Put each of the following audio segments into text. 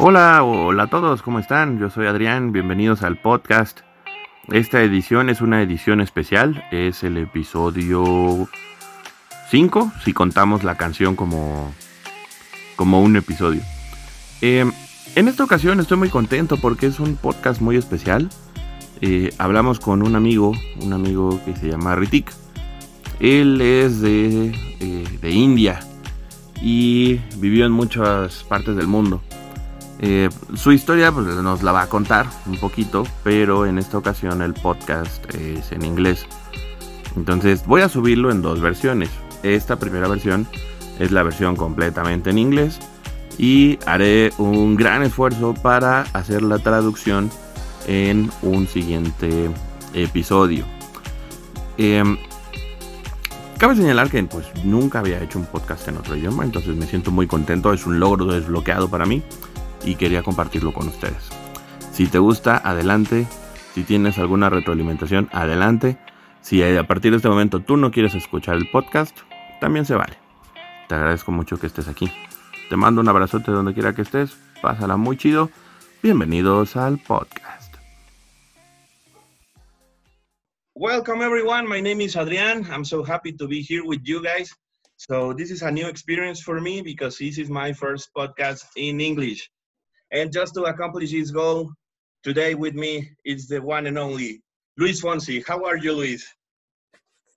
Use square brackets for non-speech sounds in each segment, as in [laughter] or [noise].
Hola, hola a todos, ¿cómo están? Yo soy Adrián, bienvenidos al podcast. Esta edición es una edición especial, es el episodio 5, si contamos la canción como, como un episodio. Eh, en esta ocasión estoy muy contento porque es un podcast muy especial. Eh, hablamos con un amigo, un amigo que se llama Ritik. Él es de, eh, de India y vivió en muchas partes del mundo. Eh, su historia pues, nos la va a contar un poquito, pero en esta ocasión el podcast es en inglés. Entonces voy a subirlo en dos versiones. Esta primera versión es la versión completamente en inglés y haré un gran esfuerzo para hacer la traducción en un siguiente episodio. Em, cabe señalar que pues nunca había hecho un podcast en otro idioma, entonces me siento muy contento, es un logro desbloqueado para mí y quería compartirlo con ustedes. Si te gusta, adelante. Si tienes alguna retroalimentación, adelante. Si a partir de este momento tú no quieres escuchar el podcast, también se vale. Te agradezco mucho que estés aquí. Te mando un abrazote donde quiera que estés. Pásala muy chido. Bienvenidos al podcast. Welcome everyone. My name is Adrian. I'm so happy to be here with you guys. So this is a new experience for me because this is my first podcast in English. And just to accomplish this goal, today with me is the one and only Luis Fonsi. How are you, Luis?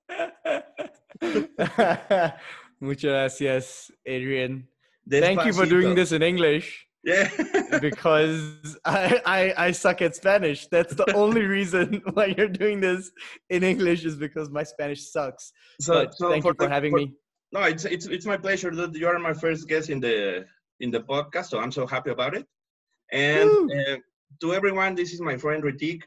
[laughs] Muchas gracias, Adrian. Thank you for doing this in English. Yeah. [laughs] [laughs] because I, I I suck at Spanish. That's the only reason why you're doing this in English is because my Spanish sucks. So, but so thank for you for the, having for, me. No, it's it's it's my pleasure that you are my first guest in the in the podcast. So I'm so happy about it. And uh, to everyone, this is my friend Ritik.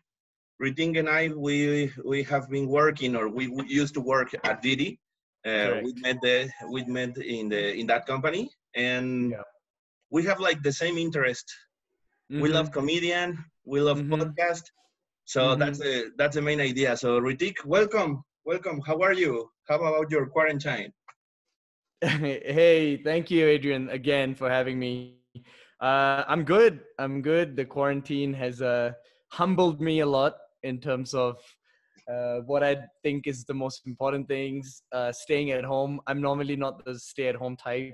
Ritik and I, we we have been working, or we, we used to work at Didi. Uh, we met the we met in the in that company, and yeah. we have like the same interest. Mm-hmm. We love comedian, we love mm-hmm. podcast, so mm-hmm. that's the that's the main idea. So Ritik, welcome, welcome. How are you? How about your quarantine? [laughs] hey, thank you, Adrian, again for having me. Uh, I'm good. I'm good. The quarantine has uh, humbled me a lot in terms of uh, what I think is the most important things. Uh, staying at home. I'm normally not the stay-at-home type.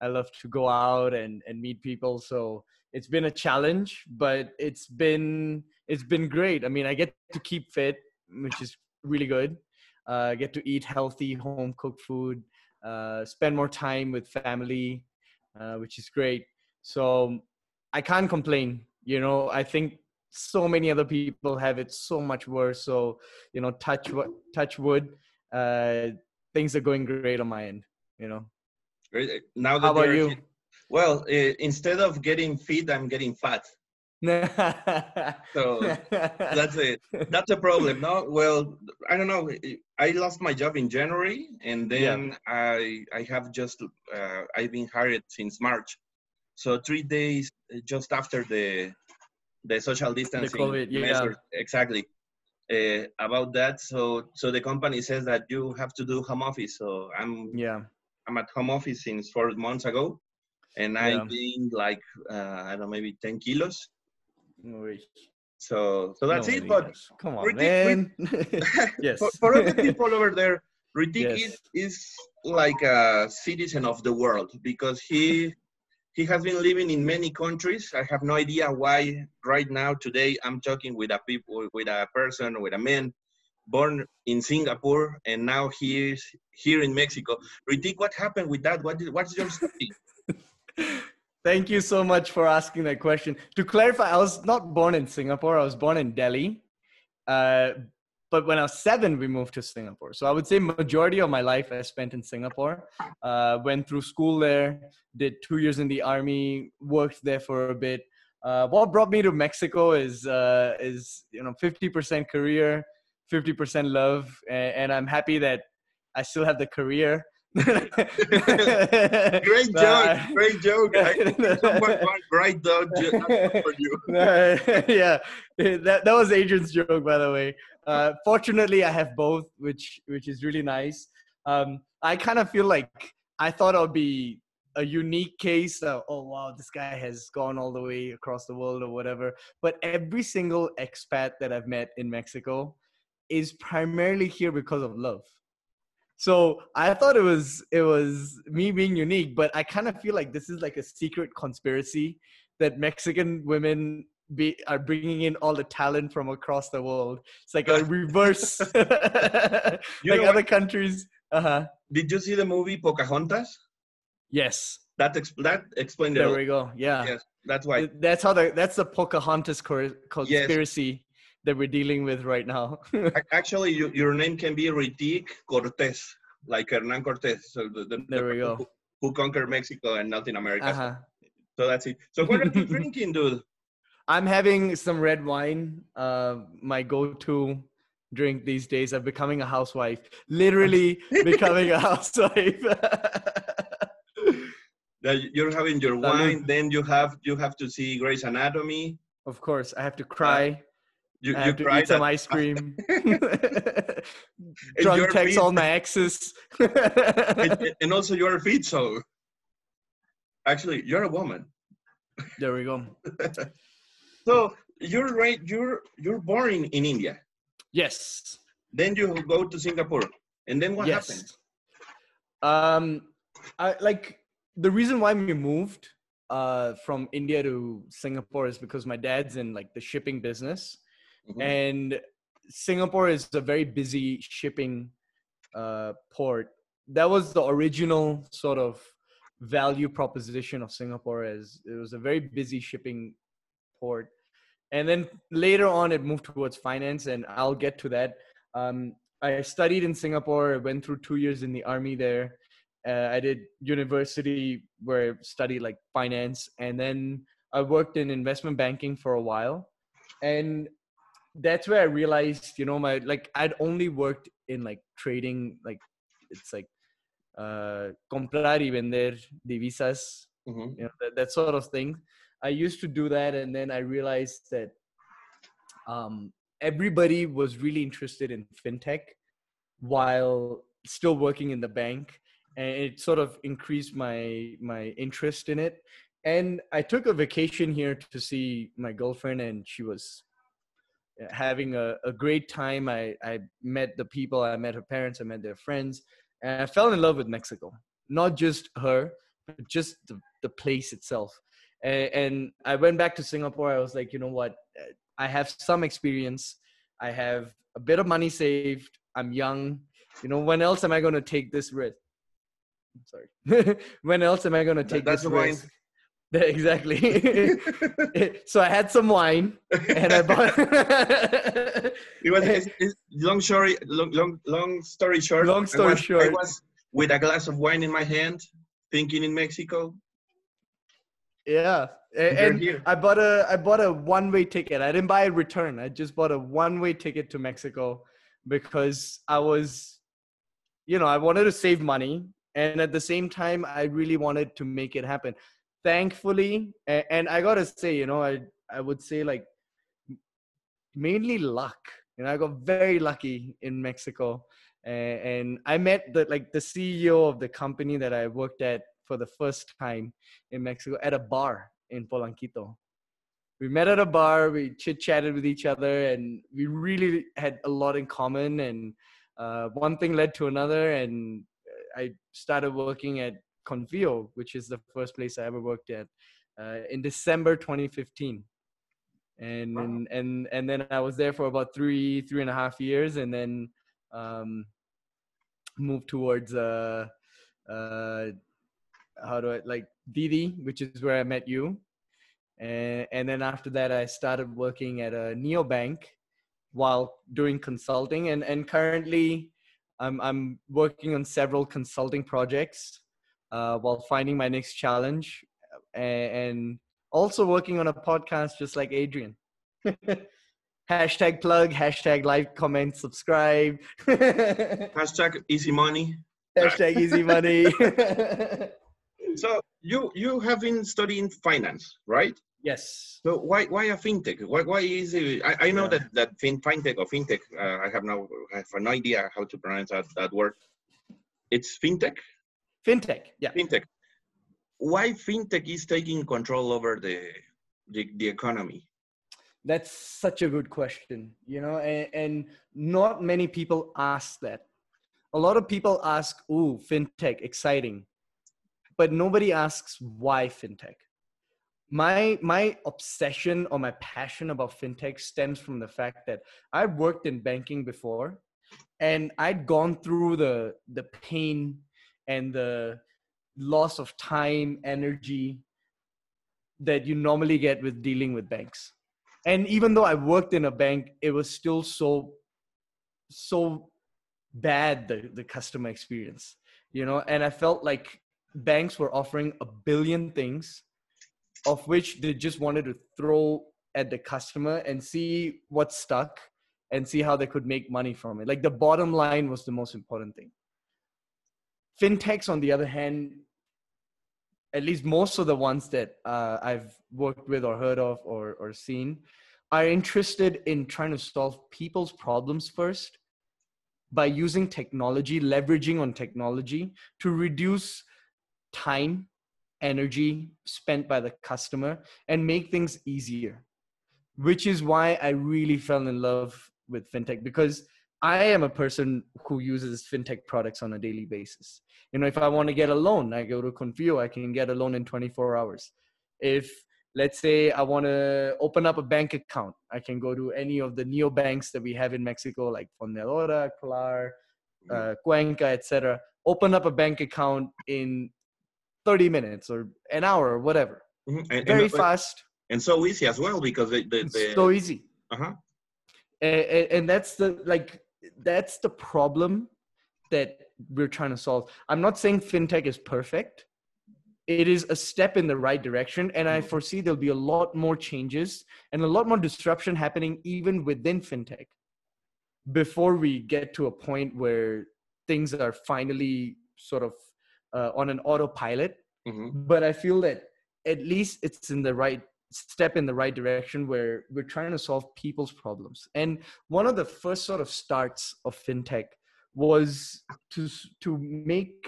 I love to go out and, and meet people. So it's been a challenge, but it's been it's been great. I mean, I get to keep fit, which is really good. Uh, I get to eat healthy, home cooked food. Uh, spend more time with family, which is great so I can't complain. You know, I think so many other people have it so much worse. So, you know, touch touch wood. Uh, things are going great on my end. You know. Great. Now that How about you? Well, uh, instead of getting fit, I'm getting fat. [laughs] so that's it. That's a problem. No, well, I don't know. I lost my job in January, and then yeah. I I have just uh, I've been hired since March. So three days uh, just after the the social distancing the COVID, yeah. exactly. Uh, about that, so so the company says that you have to do home office. So I'm yeah I'm at home office since four months ago, and yeah. I've gained like uh, I don't know maybe ten kilos. So so that's no, it. But come on, man. [laughs] [laughs] yes. for, for other people over there, [laughs] Ritik yes. is, is like a citizen of the world because he he has been living in many countries. I have no idea why right now today I'm talking with a people with a person with a man born in Singapore and now he is here in Mexico. Ritik, what happened with that? What what's your story? [laughs] Thank you so much for asking that question. To clarify, I was not born in Singapore. I was born in Delhi. Uh, but when I was seven, we moved to Singapore. So I would say majority of my life I spent in Singapore. Uh, went through school there, did two years in the army, worked there for a bit. Uh, what brought me to Mexico is uh, is you know 50% career, 50% love, and, and I'm happy that I still have the career [laughs] [laughs] great joke, great joke. great joke for you. [laughs] yeah, that that was Adrian's joke, by the way. Uh, fortunately, I have both, which which is really nice. Um, I kind of feel like I thought I'll be a unique case of oh wow this guy has gone all the way across the world or whatever but every single expat that i've met in mexico is primarily here because of love so i thought it was it was me being unique but i kind of feel like this is like a secret conspiracy that mexican women be are bringing in all the talent from across the world it's like a [laughs] reverse [laughs] like other countries uh-huh Did you see the movie Pocahontas? yes That ex- that explained it. there we go yeah Yes, that's why. that's how the that's the pocahontas conspiracy that we're dealing with right now [laughs] Actually, you, your name can be Ritik Cortés, like Hernan Cortés. So the, the, There the we go. Who, who conquered Mexico and Latin America. uh-huh So that's it. So what are you drinking, dude? I'm having some red wine. Uh, my go-to drink these days. I'm becoming a housewife. Literally [laughs] becoming a housewife. You're having your wine, then you have you have to see Grey's Anatomy. of course, I have to cry. You, I you have to cried eat some ice cream. And Drunk text all my exes. and, [laughs] and also you're a fit, so actually you're a woman. there we go. [laughs] So you're right. You're you're born in, in India. Yes. Then you go to Singapore, and then what yes. happened? Um, I like the reason why we moved uh from India to Singapore is because my dad's in like the shipping business, Mhm. and Singapore is a very busy shipping uh port. That was the original sort of value proposition of Singapore as it was a very busy shipping port. And then later on, it moved towards finance, and I'll get to that. Um, I studied in Singapore. I went through two years in the army there. Uh, I did university where I studied like finance, and then I worked in investment banking for a while. And that's where I realized, you know, my like I'd only worked in like trading, like it's like uh, comprar y vender divisas, Mhm. you know, that, that sort of thing. I used to do that, and then I realized that um, everybody was really interested in fintech while still working in the bank, and it sort of increased my my interest in it. And I took a vacation here to see my girlfriend, and she was uh, having a, a great time. I, I met the people, I met her parents, I met their friends, and I fell in love with Mexico. Not just her, but just the, the place itself. And, and I went back to Singapore. I was like, you know what? I have some experience. I have a bit of money saved. I'm young. You know, when else am I going to take this risk? I'm sorry. [laughs] when else am I going to take this risk? that's this wine. risk? [laughs] exactly. [laughs] so I had some wine and I bought It was it's, it's long story. Long, long, long story short. Long I story was, I was with a glass of wine in my hand, thinking in Mexico. Yeah. A- You're And. I bought a I bought a one way ticket. I didn't buy a return. I just bought a one way ticket to Mexico because I was you know, I wanted to save money and at the same time I really wanted to make it happen. Thankfully, a- and I got to say, you know, I I would say like mainly luck. You know, I got very lucky in Mexico, and, and I met the like the CEO of the company that I worked at for the first time in Mexico at a bar in Polanquito. We met at a bar, we chit chatted with each other, and we really had a lot in common. And uh, one thing led to another, and I started working at Konfío, which is the first place I ever worked at, uh, in December 2015 and Wow. and and and then I was there for about three three and a half years, and then um, moved towards uh, uh, how do I like Didi, which is where I met you, and and then after that I started working at a neobank while doing consulting, and and currently I'm I'm working on several consulting projects uh, while finding my next challenge, and, and also working on a podcast just like Adrian. [laughs] hashtag plug, hashtag like, comment, subscribe. [laughs] Hashtag easy money. hashtag easy money. [laughs] So you you have been studying finance, right? yes. So why why a fintech? Why why is it? I, I know Yeah. that that fin, fintech or fintech. Uh, I have no I have no idea how to pronounce that that word. It's fintech. Fintech. Yeah. Fintech. why fintech is taking control over the the, the economy? That's such a good question, you know, and, and not many people ask that. A lot of people ask, "Ooh, fintech, exciting," but nobody asks why fintech. My my obsession or my passion about fintech stems from the fact that I've worked in banking before, and I'd gone through the the pain and the loss of time, energy that you normally get with dealing with banks. And even though I worked in a bank, it was still so so bad the, the customer experience. You know, and I felt like banks were offering a billion things of which they just wanted to throw at the customer and see what stuck and see how they could make money from it. Like the bottom line was the most important thing. Fintechs, on the other hand, at least most of the ones that uh, I've worked with or heard of or, or seen are interested in trying to solve people's problems first by using technology, leveraging on technology to reduce time, energy spent by the customer and make things easier. Which is why I really fell in love with fintech because I am a person who uses fintech products on a daily basis. You know, if I want to get a loan, I go to Konfío, I can get a loan in 24 hours. If let's say I want to open up a bank account, I can go to any of the neo banks that we have in Mexico, like Fondeadora, Klar, uh, Cuenca, etc. Open up a bank account in 30 minutes or an hour or whatever. Mhm. And, Very and, fast, and so easy as well because the, the, so easy. uh-huh. and, and that's the like that's the problem that we're trying to solve i'm not saying fintech is perfect it is a step in the right direction and i foresee there'll be a lot more changes and a lot more disruption happening even within fintech before we get to a point where things are finally sort of uh, on an autopilot Mhm. but i feel that at least it's in the right step in the right direction where we're trying to solve people's problems and one of the first sort of starts of fintech was to to make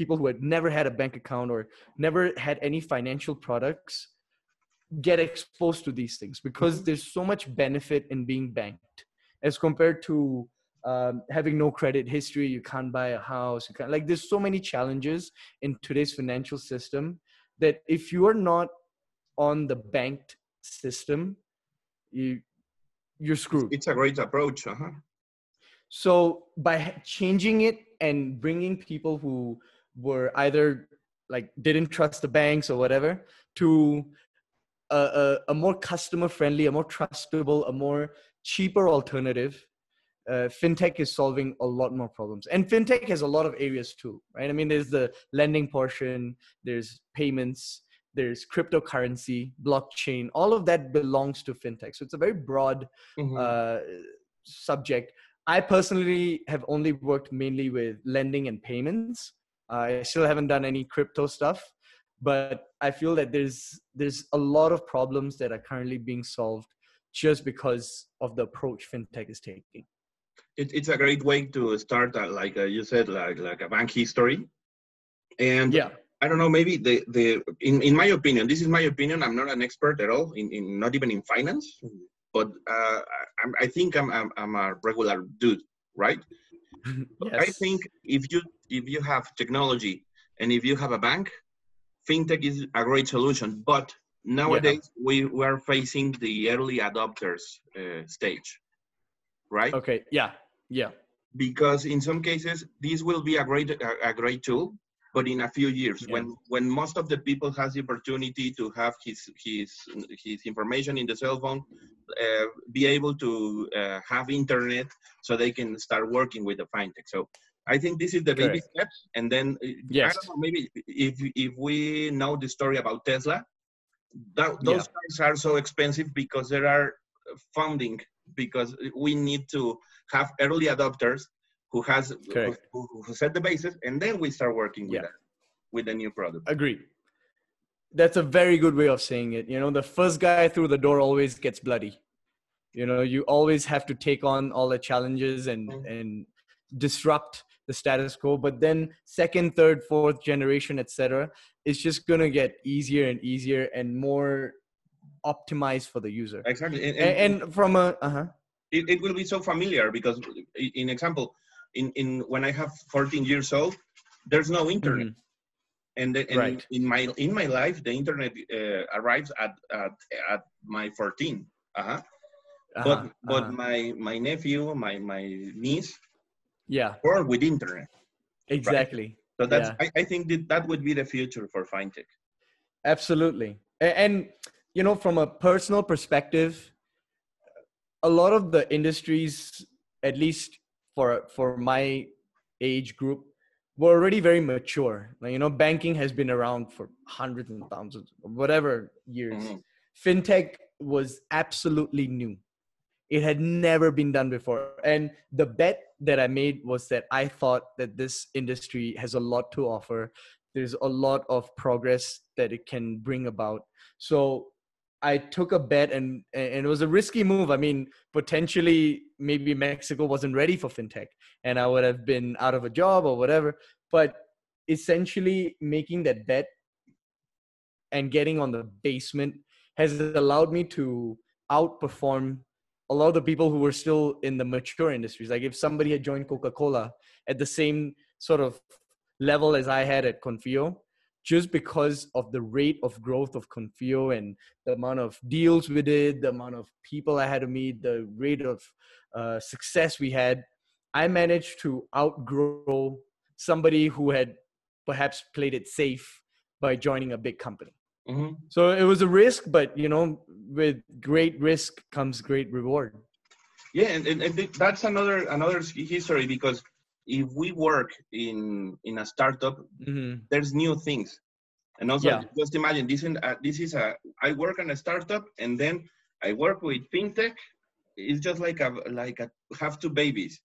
people who had never had a bank account or never had any financial products get exposed to these things because there's so much benefit in being banked as compared to um, having no credit history you can't buy a house you can't like there's so many challenges in today's financial system that if you are not on the banked system you you're screwed It's a great approach. Uh-huh. so by changing it and bringing people who were either like didn't trust the banks or whatever to a, a, a more customer friendly, a more trustable, a more cheaper alternative, uh, fintech is solving a lot more problems. And fintech has a lot of areas too, right? I mean, there's the lending portion, there's payments, there's cryptocurrency, blockchain, all of that belongs to fintech. So it's a very broad Mhm. uh, subject. I personally have only worked mainly with lending and payments. I still haven't done any crypto stuff, but I feel that there's there's a lot of problems that are currently being solved just because of the approach fintech is taking. It, it's a great way to start, uh, like uh, you said, like like a bank history. And Yeah, I don't know, maybe the the in, in my opinion, this is my opinion. I'm not an expert at all in, in not even in finance, but uh, I, I'm- think I'm, I'm I'm a regular dude, right? [laughs] I think if you if you have technology and if you have a bank, fintech is a great solution. But nowadays we, we are facing the early adopters uh, stage, right? Okay. Yeah. Yeah. Because in some cases this will be a great a, a great tool, but in a few years Yeah. when when most of the people has the opportunity to have his his his information in the cell phone, uh, be able to uh, have internet so they can start working with the fintech. So I think this is the baby Correct. steps, and then uh, I Yes. don't know, maybe if if we know the story about Tesla, that, those cars are so expensive because there are funding because we need to have early adopters who has who, who, set the basis, and then we start working with Yeah. that with the new product. Agreed. That's a very good way of saying it. You know, the first guy through the door always gets bloody. You know, you always have to take on all the challenges and Mhm. and disrupt the status quo. But then second, third, fourth generation, etc., it's just gonna get easier and easier and more optimized for the user. Exactly. And, And, and from a uh-huh. it, it will be so familiar because in example, in, in when I have 14 years old, there's no internet. Mhm. And, the, and Right. in my in my life, the internet uh, arrives at, at at my 14. Uh-huh. But Uh-huh, but uh-huh. my my nephew, my my niece, yeah, born with internet. exactly. So that's Yeah. I, I think that that would be the future for fintech. Absolutely. And, you know, from a personal perspective, a lot of the industries, at least for for my age group, were already very mature. Like, you know, banking has been around for hundreds and thousands, whatever years. Mhm. Fintech was absolutely new. It had never been done before. And the bet that I made was that I thought that this industry has a lot to offer. There's a lot of progress that it can bring about. So I took a bet and and it was a risky move. I mean, potentially maybe Mexico wasn't ready for fintech and I would have been out of a job or whatever. But essentially making that bet and getting on the basement has allowed me to outperform a lot of the people who were still in the mature industries. Like if somebody had joined Coca-Cola at the same sort of level as I had at Konfío, just because of the rate of growth of Konfío and the amount of deals we did, the amount of people I had to meet, the rate of uh, success we had, I managed to outgrow somebody who had perhaps played it safe by joining a big company. Mhm. So it was a risk, but you know, with great risk comes great reward. Yeah, and, and, and that's another another history because if we work in in a startup, hmm there's new things, and also Yeah. just imagine this. In, uh, this is a I work on a startup, and then I work with fintech. It's just like a like a have two babies,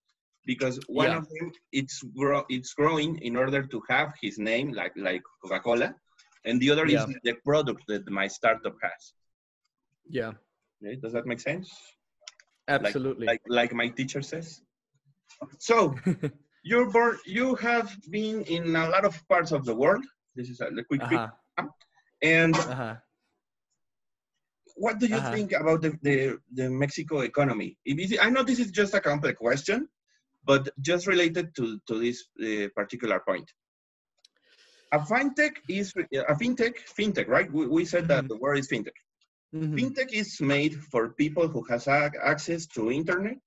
because one Yeah. of them it's grow it's growing in order to have his name like like Coca Cola, and the other Yeah. is the product that my startup has. Yeah, Does that make sense? absolutely. like like my teacher says. So [laughs] you're born. You have been in a lot of parts of the world. This is a quick uh-huh. And Uh-huh. what do you Uh-huh. think about the, the, the Mexico economy? I know this is just a complex question, but just related to, to this uh, particular point. A fintech is a fintech, fintech, right? We, we said that Mhm. the word is fintech. Mhm. Fintech is made for people who has ac- access to internet.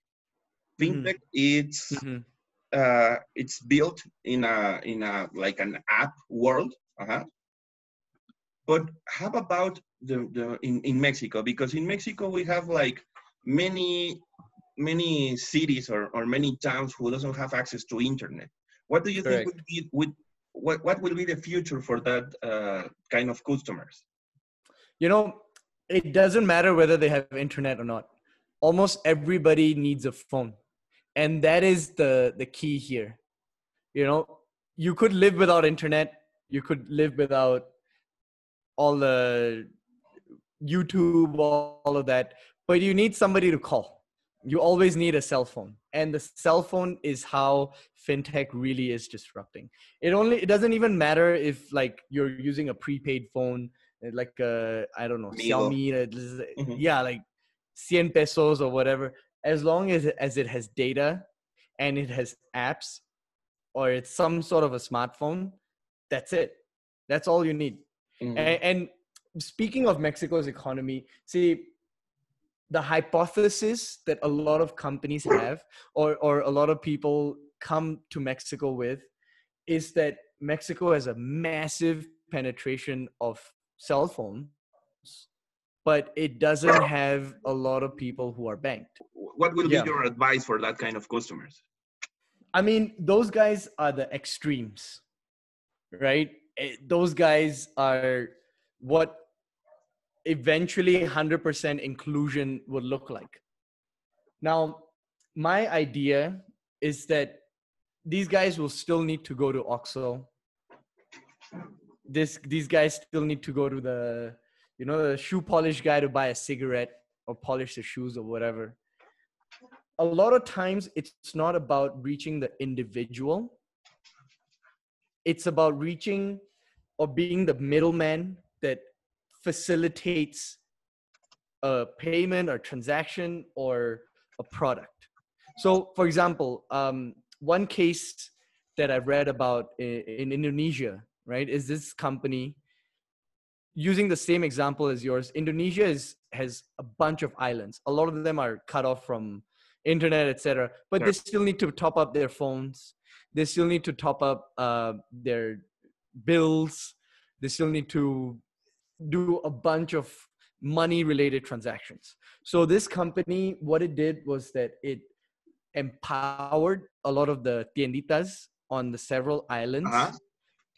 Fintech it's Mhm. Uh, it's built in a in a like an app world. Uh-huh. But how about the, the in, in Mexico? Because in Mexico we have like many many cities or, or many towns who doesn't have access to internet. What do you think would be would what, what will be the future for that uh, kind of customers? You know, it doesn't matter whether they have internet or not. Almost everybody needs a phone. And that is the the key here. You know, you could live without internet, you could live without all the YouTube, all, all of that, but you need somebody to call. You always need a cell phone. And the cell phone is how fintech really is disrupting. It only it doesn't even matter if like you're using a prepaid phone uh, like uh I don't know Migo. Xiaomi uh, Mhm. yeah like 100 pesos or whatever as long as it, as it has data and it has apps or it's some sort of a smartphone that's it that's all you need Mhm. and, and speaking of Mexico's economy, see, the hypothesis that a lot of companies have, or, or a lot of people come to Mexico with, is that Mexico has a massive penetration of cell phones, but it doesn't have a lot of people who are banked. What will Yeah. be your advice for that kind of customers? I mean, those guys are the extremes, right? Eh, Those guys are what eventually 100% inclusion would look like. Now, my idea is that these guys will still need to go to Oxxo. This these guys still need to go to the you know the shoe polish guy to buy a cigarette or polish the shoes or whatever a lot of times it's not about reaching the individual it's about reaching or being the middleman that facilitates a payment or transaction or a product. So, for example, um, one case that I've read about in, in Indonesia, right, is this company using the same example as yours. Indonesia is has a bunch of islands. A lot of them are cut off from internet, etc. But sure. they still need to top up their phones. They still need to top up uh, their bills. They still need to do a bunch of money related transactions. So this company, what it did was that it empowered a lot of the tienditas on the several islands uh-huh.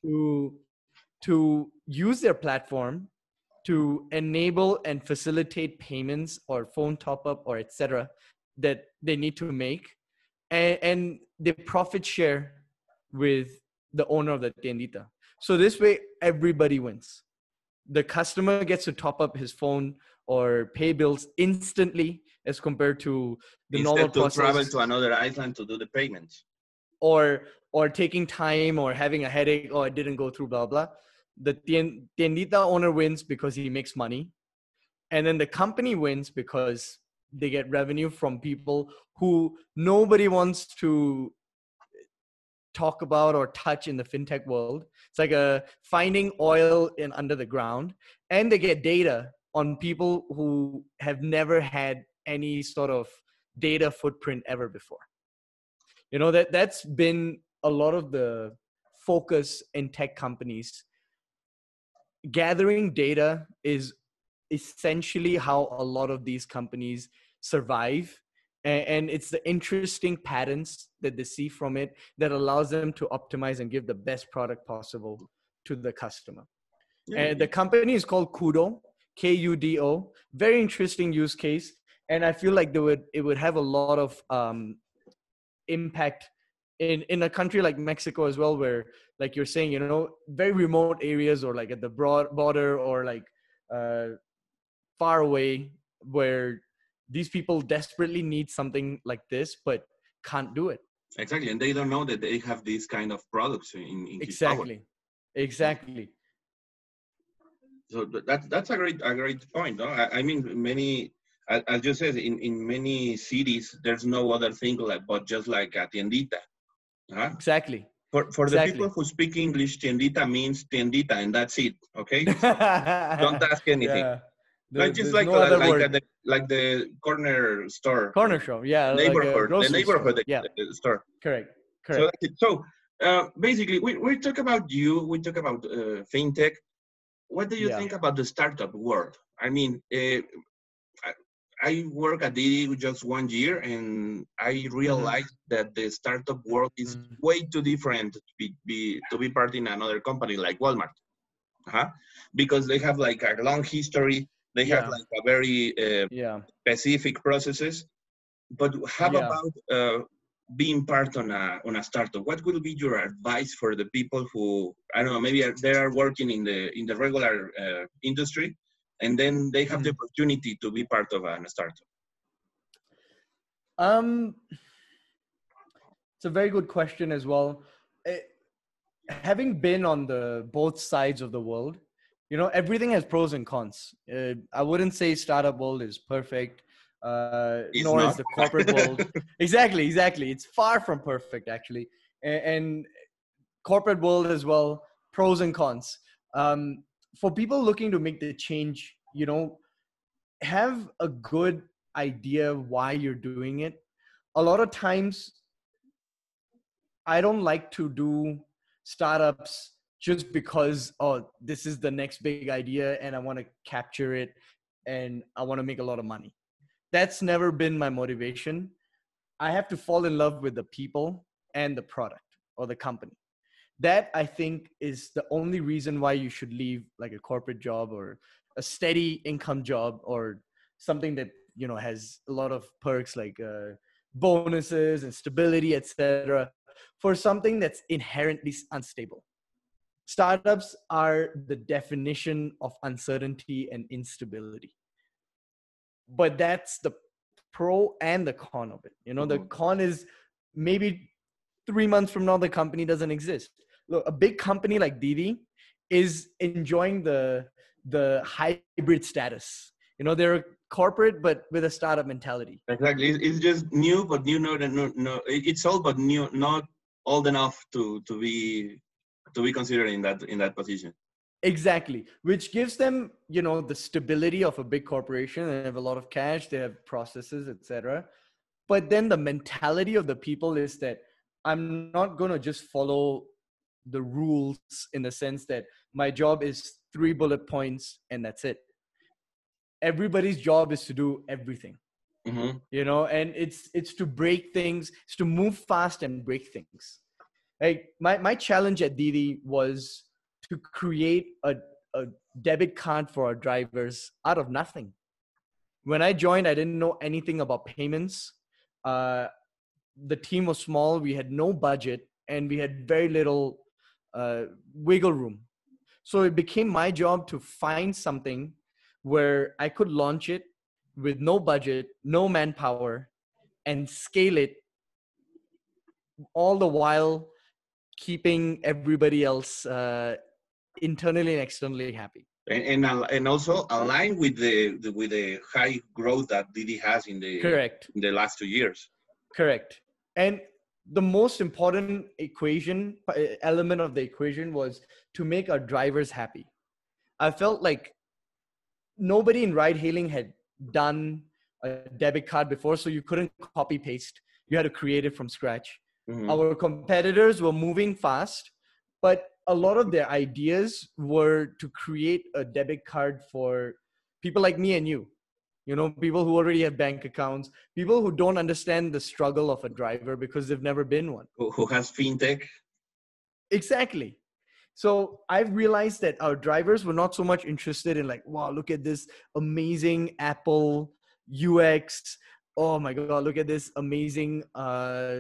to to use their platform to enable and facilitate payments or phone top up or etc that they need to make. And, and they profit share with the owner of the tiendita. So this way everybody wins. The customer gets to top up his phone or pay bills instantly as compared to the Instead normal to process. travel to another island to do the payments. Or or taking time or having a headache oh it didn't go through blah blah the tiendita owner wins because he makes money and then the company wins because they get revenue from people who nobody wants to talk about or touch in the fintech world. It's like a finding oil in under the ground and they get data on people who have never had any sort of data footprint ever before. You know that that's been a lot of the focus in tech companies gathering data is essentially how a lot of these companies survive. And, it's the interesting patterns that they see from it that allows them to optimize and give the best product possible to the customer. Yeah. and the company is called kudo k-u-d-o very interesting use case. And i feel like they would it would have a lot of um, impact in in a country like Mexico as well, where like you're saying, you know, very remote areas or like at the broad border or like uh, far away, where these people desperately need something like this but can't do it. Exactly, and they don't know that they have these kind of products in, in exactly, exactly. So that's that's a great a great point. No? I, I mean, many as you said, in, in many cities, there's no other thing like, but just like a tiendita. Huh? Exactly. For, for exactly. the people who speak English, tiendita means tiendita, and that's it. Okay. [laughs] Don't ask anything. Yeah. There, like just like no like, like, the, like the corner store. Corner shop, yeah. Neighborhood, the neighborhood store. Yeah. store. Correct. Correct. So, so uh, basically, we, we talk about you. We talk about uh, fintech. What do you yeah. think about the startup world? I mean, uh, I work at Didi just one year, and I mm-hmm. realized mm-hmm. that the startup world is mm-hmm. way too different to be, be, to be part in another company like Walmart, huh? Because they have like a long history. They yeah. have like a very uh, yeah. specific processes. But how yeah. about uh, being part on a on a startup? What would be your advice for the people who I don't know maybe they are working in the in the regular uh, industry and then they have mm. the hmm. opportunity to be part of a startup? Um, it's a very good question as well. It, eh, having been on the both sides of the world, you know, everything has pros and cons. Uh, I wouldn't say startup world is perfect, uh, nor not. is the corporate world. [laughs] exactly, exactly. It's far from perfect, actually. And, and corporate world as well, pros and cons. Um, for people looking to make the change, you know, have a good idea why you're doing it. A lot of times, I don't like to do startups just because, oh, this is the next big idea and I want to capture it and I want to make a lot of money. That's never been my motivation. I have to fall in love with the people and the product or the company that i think is the only reason why you should leave like a corporate job or a steady income job or something that you know has a lot of perks like uh, bonuses and stability etc for something that's inherently unstable. Startups are the definition of uncertainty and instability. But that's the pro and the con of it. You know mm-hmm. the con is maybe three months from now the company doesn't exist look a big company like Didi is enjoying the the hybrid status. You know, they're corporate but with a startup mentality. Exactly. It's just new, but new not no no. It's old, but new, not old enough to to be to be considered in that in that position. Exactly, which gives them, you know, the stability of a big corporation. They have a lot of cash, they have processes, etc. But then the mentality of the people is that I'm not going to just follow the rules in the sense that my job is three bullet points and that's it. Everybody's job is to do everything. Mm-hmm. You know, and it's it's to break things, it's to move fast and break things. Like my my challenge at Didi was to create a, a debit card for our drivers out of nothing. When I joined, I didn't know anything about payments. Uh, the team was small, we had no budget, and we had very little uh, wiggle room. So it became my job to find something where I could launch it with no budget, no manpower, and scale it all the while keeping everybody else uh, internally and externally happy. And, and and also align with the, the with the high growth that Didi has in the Correct. in the last two years. Correct. And the most important equation uh, element of the equation was to make our drivers happy. I felt like nobody in ride hailing had done a debit card before, so you couldn't copy paste. You had to create it from scratch. Mhm. Our competitors were moving fast, but a lot of their ideas were to create a debit card for people like me and you. You know, people who already have bank accounts, people who don't understand the struggle of a driver because they've never been one. Who, has fintech? Exactly. So I've realized that our drivers were not so much interested in like, wow, look at this amazing Apple UX. Oh my God, look at this amazing uh,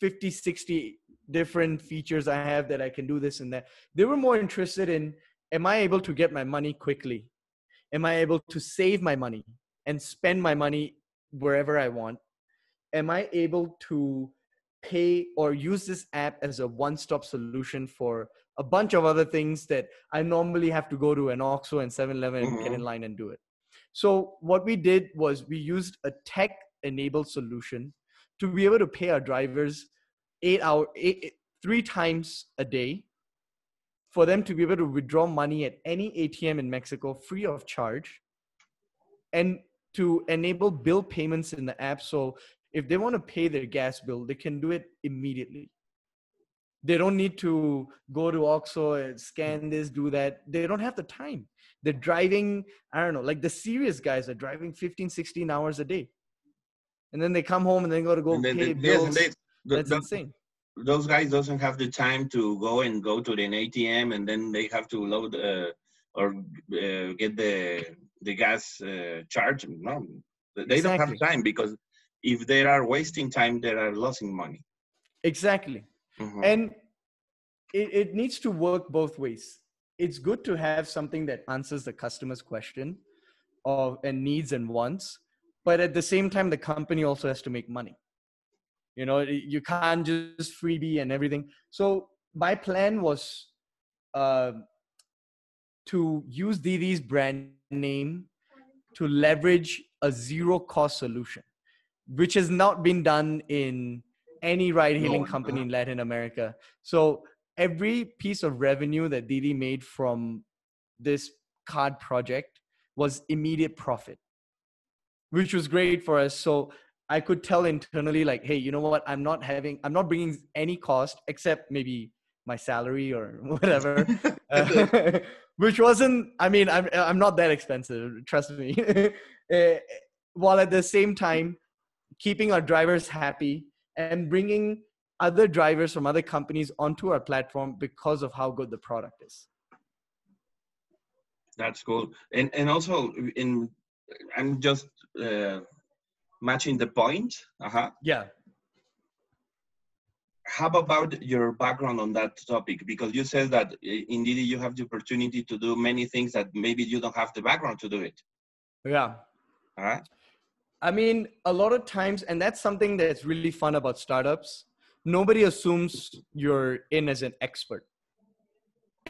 50, 60 different features I have that I can do this and that. They were more interested in, am I able to get my money quickly? Am I able to save my money and spend my money wherever I want? Am I able to pay or use this app as a one-stop solution for a bunch of other things that I normally have to go to an Oxxo and 7-Eleven and get in Mhm. line and do it. So what we did was we used a tech-enabled solution to be able to pay our drivers eight hour eight- three times a day for them to be able to withdraw money at any ATM in Mexico free of charge and to enable bill payments in the app. So if they want to pay their gas bill they can do it immediately. They don't need to go to Oxxo and scan this do that. They don't have the time. They're driving i don't know like the serious guys are driving 15 16 hours a day. And then they come home and then go to go And pay bills. And they- th- that's th- insane those guys doesn't have the time to go and go to an ATM and then they have to load uh, or uh, get the the gas uh, charge. No, they don't have time because if they are wasting time, they are losing money. exactly Mhm. and it, it needs to work both ways it's good to have something that answers the customer's question of and needs and wants but at the same time the company also has to make money you know you can't just freebie and everything so my plan was uh, to use Didi's brand name to leverage a zero cost solution which has not been done in any ride hailing company in Latin America. So every piece of revenue that Didi made from this card project was immediate profit, which was great for us. So I could tell internally, like, hey, you know what? I'm not having, I'm not bringing any cost except maybe my salary or [laughs] whatever, [laughs] Uh, [laughs] which wasn't. I mean, I'm I'm not that expensive. Trust me. Eh, while at the same time keeping our drivers happy and bringing other drivers from other companies onto our platform because of how good the product is. That's cool. And and also in I'm just uh, matching the point. Uh-huh. Yeah. How about your background on that topic? Because you said that indeed you have the opportunity to do many things that maybe you don't have the background to do it. Yeah. Uh-huh. I mean, a lot of times, and that's something that's really fun about startups. Nobody assumes you're in as an expert.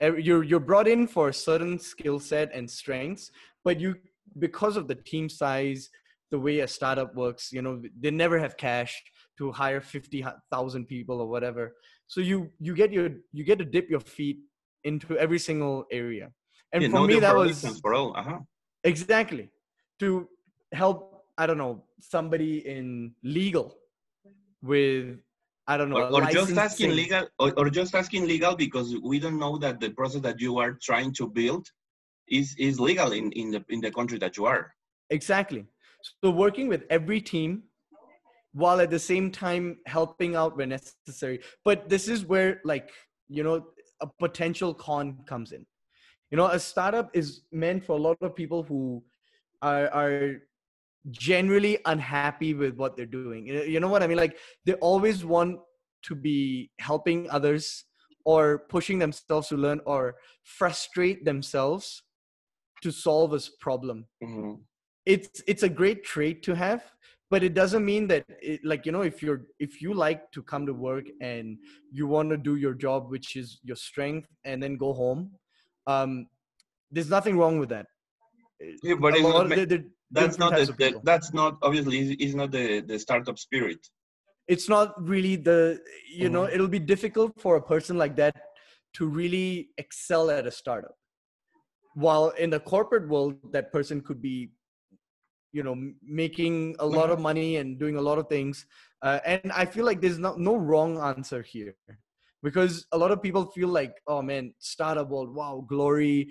You're you're brought in for a certain skill set and strengths, but you because of the team size, the way a startup works, you know, they never have cash to hire fifty thousand people or whatever. So you you get your you get to dip your feet into every single area. And for me, that was all. Uh-huh. exactly to help. I don't know somebody in legal with I don't know Or, or just asking legal, or, or just asking legal because we don't know that the process that you are trying to build is is legal in in the in the country that you are. Exactly. So working with every team while at the same time helping out when necessary. But this is where like, you know, a potential con comes in. You know, a startup is meant for a lot of people who are are generally unhappy with what they're doing. You know- what I mean? Like they always want to be helping others or pushing themselves to learn or frustrate themselves to solve a s- problem Mhm. It's it's a great trait to have but it doesn't mean that it, like you know if you're if you like to come to work and you want to do your job which is your strength and then go home um there's nothing wrong with that Yeah, but it's not, of- ma- there- there- that's not the, the that's not obviously is, is not the the startup spirit. it's not really the you know Mhm. it'll be difficult for a person like that to really excel at a startup while in the corporate world that person could be you know making a lot of money and doing a lot of things uh, and i feel like there's no, no wrong answer here. Because a lot of people feel like oh man startup world wow glory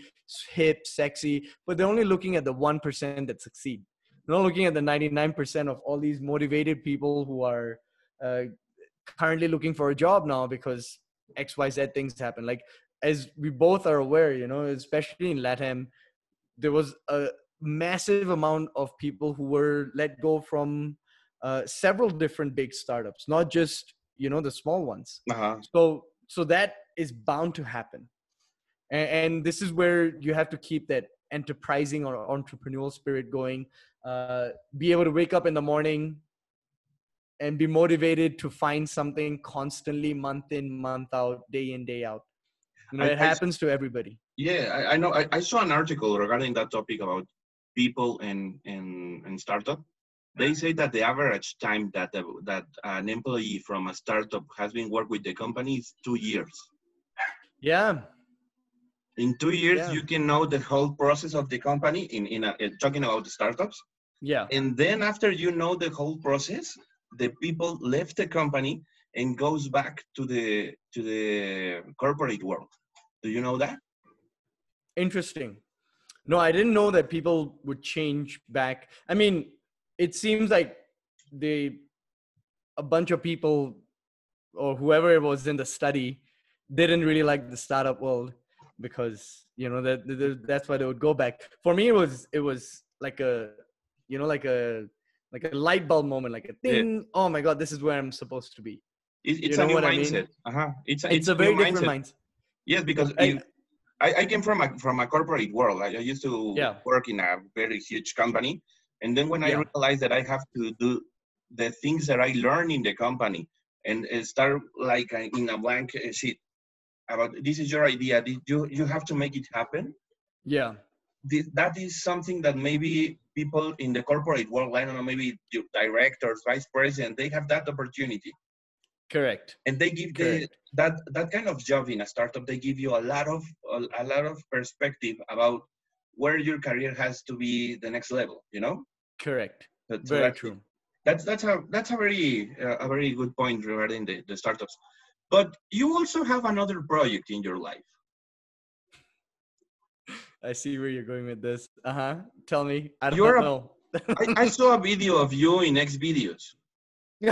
hip sexy but they're only looking at the 1% that succeed. They're not looking at the 99% of all these motivated people who are uh, currently looking for a job now because xyz things happen. Like as we both are aware you know especially in latam there was a massive amount of people who were let go from uh, several different big startups not just you know the small ones Uh-huh. so so that is bound to happen and, and this is where you have to keep that enterprising or entrepreneurial spirit going uh, be able to wake up in the morning and be motivated to find something constantly month in month out day in day out you know I- it I- happens to everybody Yeah, I, I know. I, I saw an article regarding that topic about people in, and and startup. They say that the average time that the, that an employee from a startup has been work with the company is two years. yeah In two years, Yeah. you can know the whole process of the company. In in a, uh, talking about the startups, yeah and then after you know the whole process, the people left the company and goes back to the to the corporate world. Do you know that? interesting no i didn't know that people would change back i mean it seems like they a bunch of people or whoever it was in the study didn't really like the startup world because you know that, that that's why they would go back for me it was it was like a you know like a like a light bulb moment like a Yeah. thing oh my god this is where i'm supposed to be It, it's know a new what I mean? mindset. Uh-huh. It's a, it's, a very different mindset. mindset Yes, because I- I, I came from a from a corporate world. I, I used to Yeah. work in a very huge company, and then when I realized that I have to do the things that I learned in the company and uh, start like uh, in a blank uh, sheet about this is your idea. You you have to make it happen. yeah This, that is something that maybe people in the corporate world, I don't know, maybe directors, vice president, they have that opportunity correct and they give the Correct. that that kind of job in a startup they give you a lot of a, a lot of perspective about where your career has to be the next level you know correct so very that's, true that's that's a that's a very uh, a very good point regarding the, the startups but you also have another project in your life [laughs] I see where you're going with this. Uh huh. Tell me. I don't You're a- know. [laughs] I, I saw a video of you in X videos [laughs]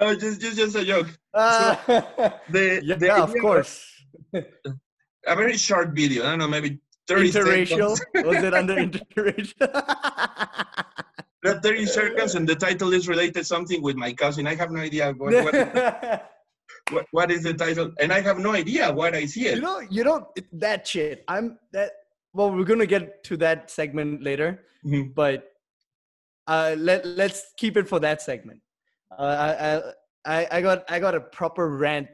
no just just just a joke [laughs] Ah, [laughs] the, yeah, the of course. a very short video i don't know maybe 30 Interracial. seconds. Was it under interracial? Not 30 seconds, and the title is related something with my cousin. I have no idea what, what, what, what is the title, and I have no idea what I see it. you know, you know that shit. I'm that. Well, we're gonna get to that segment later, Mhm. but uh, let let's keep it for that segment. Uh, I, I I got I got a proper rant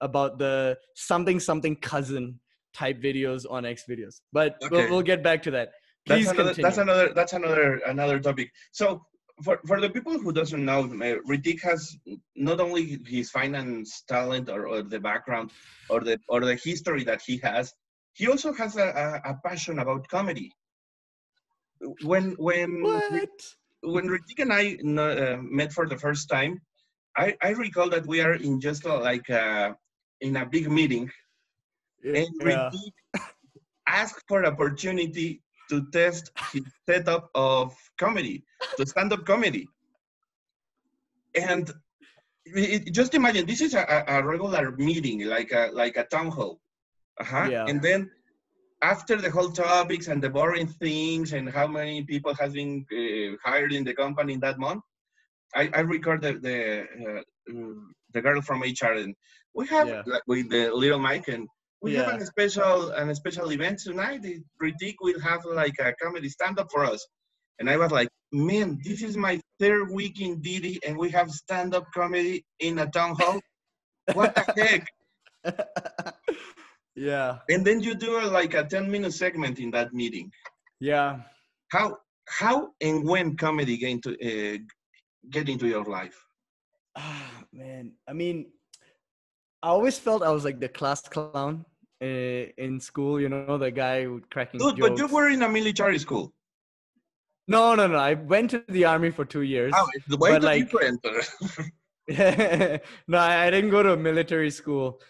about the something something cousin type videos on X videos. But we'll, we'll get back to that. Please that's another, continue. that's another that's another another topic so for, for the people who doesn't know uh, Ritik has not only his finance talent or, or the background or the or the history that he has he also has a, a, a passion about comedy when when what? when Ritik and I uh, met for the first time I, I recall that we are in just uh, like uh, in a big meeting and Yeah. Ritik asked for opportunity to test his setup of comedy, to stand-up comedy. And it, just imagine this is a, a a regular meeting, like a like a town hall. Uh-huh. Yeah. And then after the whole topics and the boring things and how many people has been uh, hired in the company in that month, I, I record the the, uh, the girl from HR and we have Yeah. like, with the little mic and we Yeah. have a special an special event tonight. The Ritik will have like a comedy stand up for us. And I was like, man, this is my third week in Didi and we have stand up comedy in a town hall. What the [laughs] heck? [laughs] yeah. And then you do a, like a 10 minute segment in that meeting. Yeah. How how and when comedy get into uh, get into your life? Ah, man. I mean, I always felt I was like the class clown uh, in school. You know, the guy who cracking Dude, jokes. but you were in a military school. No, no, no. I went to the army for two years. Oh, it's way But, like- [laughs] no, I didn't go to a military school.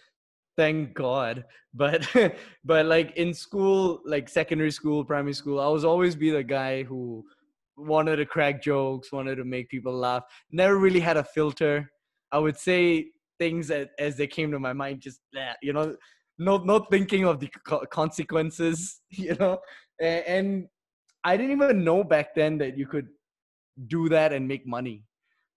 Thank God. But [laughs] but like in school, like secondary school, primary school, I was always be the guy who wanted to crack jokes, wanted to make people laugh. Never really had a filter. I would say things that, as they came to my mind, just "Nah," you know, not not thinking of the consequences, [laughs] you know. And I didn't even know back then that you could do that and make money.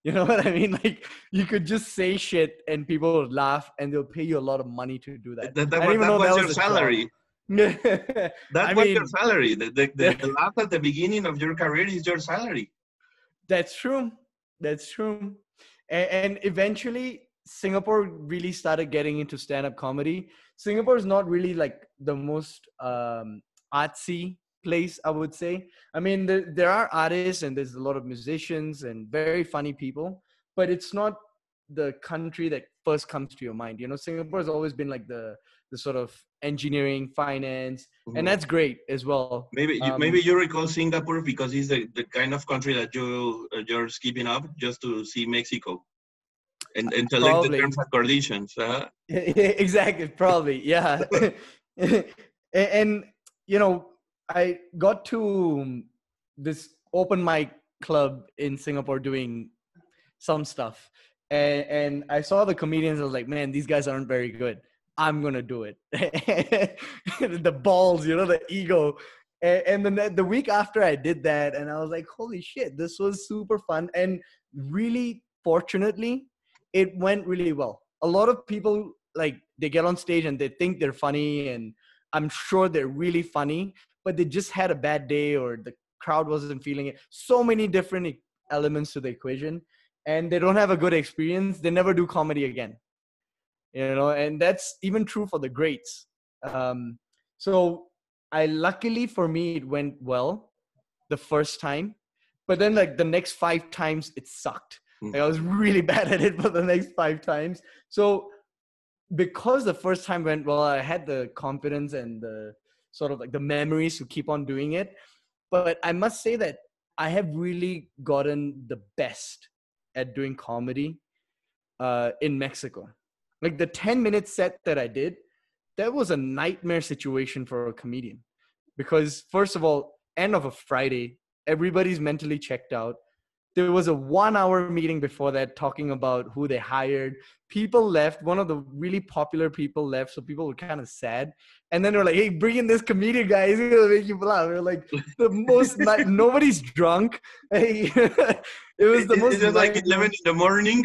You know [laughs] what I mean? Like you could just say shit and people would laugh and they'll pay you a lot of money to do that. that, that, I was, didn't even that know was that your was salary. [laughs] that That I was your salary. The, the, the, the laugh at the beginning of your career is your salary. That's true. That's true. And, and eventually, Singapore really started getting into stand-up comedy. Singapore is not really like the most um, artsy place, I would say. I mean, there, there are artists and there's a lot of musicians and very funny people, but it's not the country that first comes to your mind. You know, Singapore has always been like the the sort of engineering, finance, and that's great as well. Maybe you, Um, maybe you recall Singapore because it's the, the kind of country that you uh, you're skipping up just to see Mexico, and and select the Probably. terms and conditions. Uh, [laughs] exactly probably yeah [laughs] and, and, you know i got to um, this open mic club in singapore doing some stuff. And, and i saw the comedians i was like man these guys aren't very good. I'm gonna do it. [laughs] The balls you know the ego. And, and the week after i did that and i was like holy shit this was super fun. And really fortunately it went really well. A lot of people like they get on stage and they think they're funny and i'm sure they're really funny but they just had a bad day or the crowd wasn't feeling it. So many different elements to the equation and they don't have a good experience they never do comedy again. You know and that's even true for the greats. Um, so i luckily for me it went well the first time but then like the next five times it sucked. Hmm. like, i was really [laughs] bad at it for the next five times. So because the first time went well i had the confidence and the sort of like the memories to keep on doing it. But i must say that i have really gotten the best at doing comedy uh, in mexico. Like the 10 minute set that i did that was a nightmare situation for a comedian. Because first of all end of a friday everybody's mentally checked out there was a one hour meeting before that talking about who they hired. People left. One of the really popular people left so people were kind of sad. And then they're like hey bring in this comedian guy. He's gonna make you laugh we're like the most ni- [laughs] nobody's drunk. [laughs] Hey, it was the it- most it's just like 11 in the morning.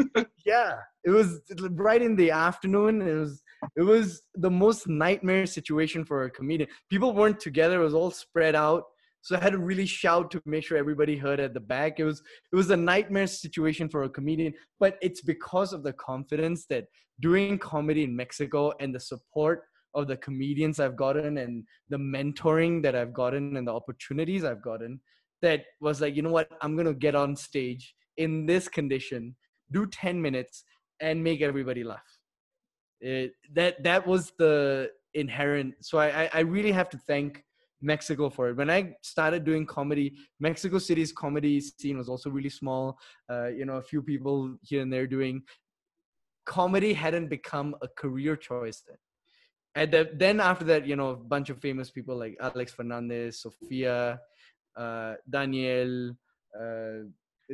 [laughs] Yeah. It was right in the afternoon. It was it was the most nightmare situation for a comedian. People weren't together. It was all spread out so I had to really shout to make sure everybody heard at the back. It was it was a nightmare situation for a comedian, but it's because of the confidence that doing comedy in Mexico and the support of the comedians I've gotten and the mentoring that I've gotten and the opportunities I've gotten that was like, you know what, I'm gonna get on stage in this condition, do 10 minutes, and make everybody laugh. It, that that was the inherent. So I I really have to thank Mexico for it. When I started doing comedy, Mexico City's comedy scene was also really small. Uh, you know, a few people here and there doing comedy hadn't become a career choice then. And the, then after that, you know, a bunch of famous people like Alex Fernandez, Sofia, uh, Daniel, uh,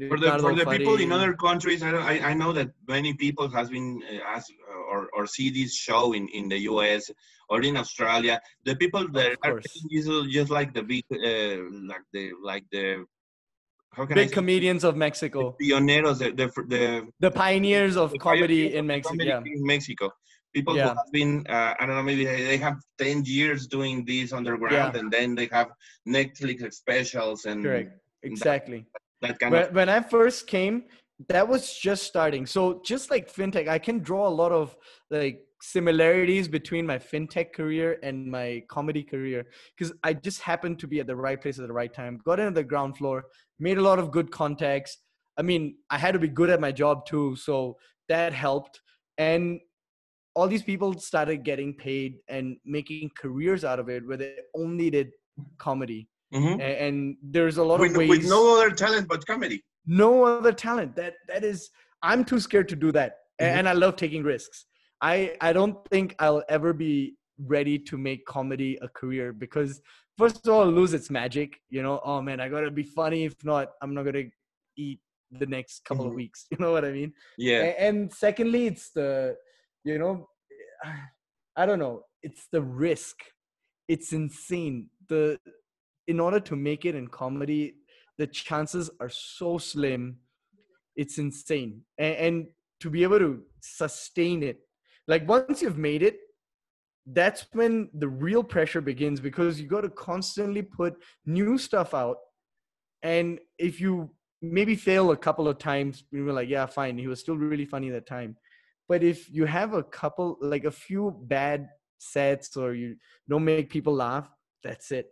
for the, for the people in other countries, I, I know that many people has been uh, asked or, or see this show in, in the US or in Australia. The people that are just, just like the big, uh, like the like the how can big comedians of Mexico, the pioneros, the the, the, the pioneers of comedy in Mexico. Comedy yeah. In Mexico, people yeah. who have been uh, I don't know maybe they have ten years doing this underground, yeah. and then they have Netflix specials and correct exactly. That, that kind when, of when I first came, that was just starting. So just like fintech, I can draw a lot of like similarities between my fintech career and my comedy career because I just happened to be at the right place at the right time. Got into the ground floor, made a lot of good contacts. I mean, I had to be good at my job too, so that helped. And all these people started getting paid and making careers out of it where they only did comedy. Mm-hmm. And, and, there's a lot with, of ways with no other talent but comedy. No other talent. That that is. I'm too scared to do that, mm-hmm. and I love taking risks. I I don't think I'll ever be ready to make comedy a career because first of all, lose its magic. You know, oh man, I gotta be funny. If not, I'm not gonna eat the next couple mm-hmm. of weeks. [laughs] You know what I mean? Yeah. And, and secondly, it's the, you know, [sighs] I don't know. It's the risk. It's insane. The in order to make it in comedy, the chances are so slim. It's insane. And, and to be able to sustain it, like once you've made it, that's when the real pressure begins because you got to constantly put new stuff out. And if you maybe fail a couple of times, you're like, yeah, fine. He was still really funny that time. But if you have a couple, like a few bad sets or you don't make people laugh, that's it.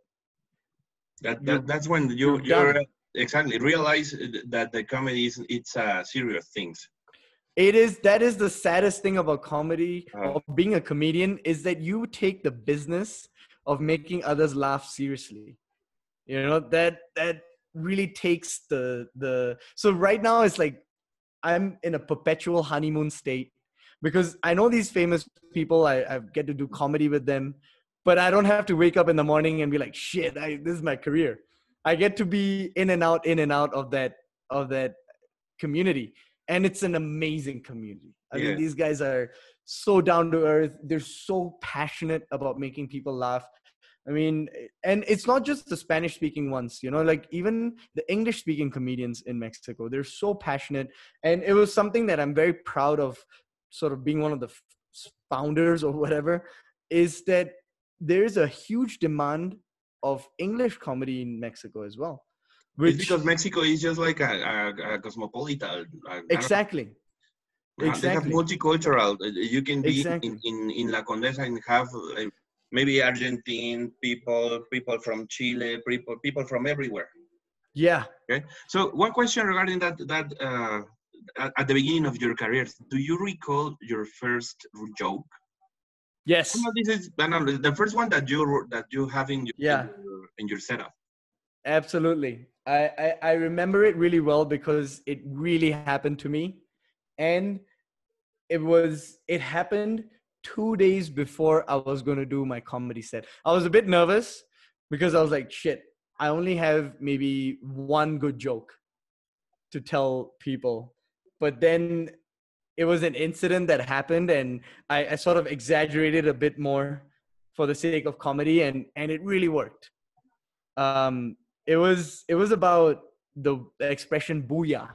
That, that that's when you you're, you're exactly realize that the comedy is it's a serious things. It is that is the saddest thing about comedy uh, or being a comedian is that you take the business of making others laugh seriously. You know that that really takes the the so right now it's like I'm in a perpetual honeymoon state because I know these famous people. I, I get to do comedy with them but I don't have to wake up in the morning and be like, shit, I, this is my career. I get to be in and out, in and out of that of that community, and it's an amazing community. I yeah. mean, these guys are so down to earth. They're so passionate about making people laugh. I mean, and it's not just the Spanish speaking ones, you know, like even the English speaking comedians in Mexico, they're so passionate. And it was something that I'm very proud of, sort of being one of the founders or whatever, is that there's a huge demand of English comedy in Mexico as well. Which, it's because Mexico is just like a, a, a cosmopolitan. A, exactly. Exactly. They have multicultural. You can be exactly. in, in, in La Condesa and have uh, maybe Argentine people, people from Chile, people people from everywhere. Yeah. Okay. So one question regarding that that uh, at the beginning of your career, do you recall your first joke? Yes. This is the first one that you that you have in your, yeah. in your, in your setup. Absolutely. I, I, I remember it really well because it really happened to me. And it was it happened two days before I was gonna do my comedy set. I was a bit nervous because I was like, shit, I only have maybe one good joke to tell people. But then it was an incident that happened and I, I, sort of exaggerated a bit more for the sake of comedy and and it really worked um it was it was about the expression booyah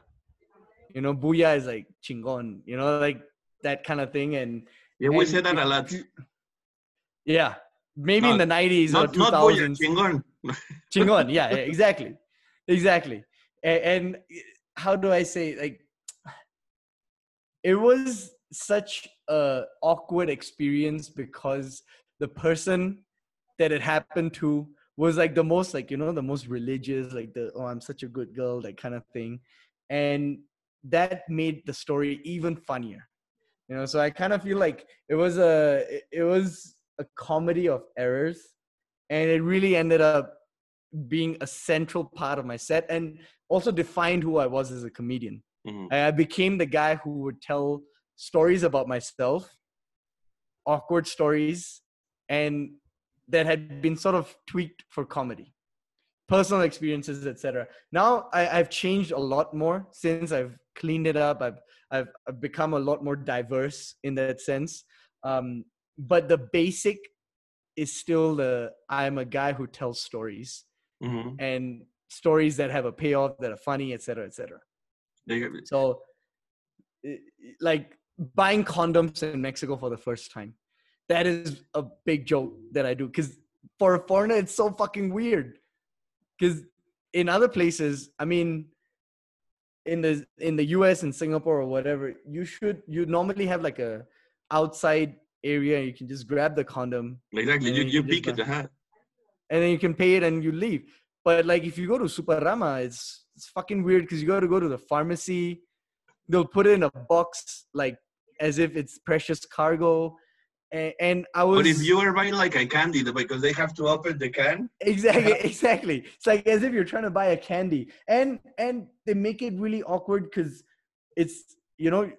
you know booyah is like chingon you know like that kind of thing and yeah we and, say that a lot yeah maybe not, in the 90s not, or 2000s chingon Chingon. Yeah, yeah, [laughs] exactly, exactly. And, and how do I say like it was such a awkward experience because the person that it happened to was like the most like you know the most religious like the oh i'm such a good girl that kind of thing. And that made the story even funnier. You know so i kind of feel like it was a it was a comedy of errors and it really ended up being a central part of my set and also defined who i was as a comedian Mhm. I became the guy who would tell stories about myself, awkward stories, and that had been sort of tweaked for comedy, personal experiences, etc. Now I, I've changed a lot more since I've cleaned it up. I've I've, I've become a lot more diverse in that sense. Um, but the basic is still the I'm a guy who tells stories Mhm. and stories that have a payoff that are funny, etc., etc. They- So, like buying condoms in Mexico for the first time, that is a big joke that I do. Because for a foreigner, it's so fucking weird. Because in other places, I mean, in the in the U.S. and Singapore or whatever, you should you normally have like a outside area. You can just grab the condom Exactly. You, you you pick it. huh? and then you can pay it and you leave. But like if you go to Superama, it's it's fucking weird because you got to go to the pharmacy. They'll put it in a box like as if it's precious cargo. And, and I was But if you are buying like a candy, because they have to open the can, exactly [laughs] exactly it's like as if you're trying to buy a candy and and they make it really awkward because it's you know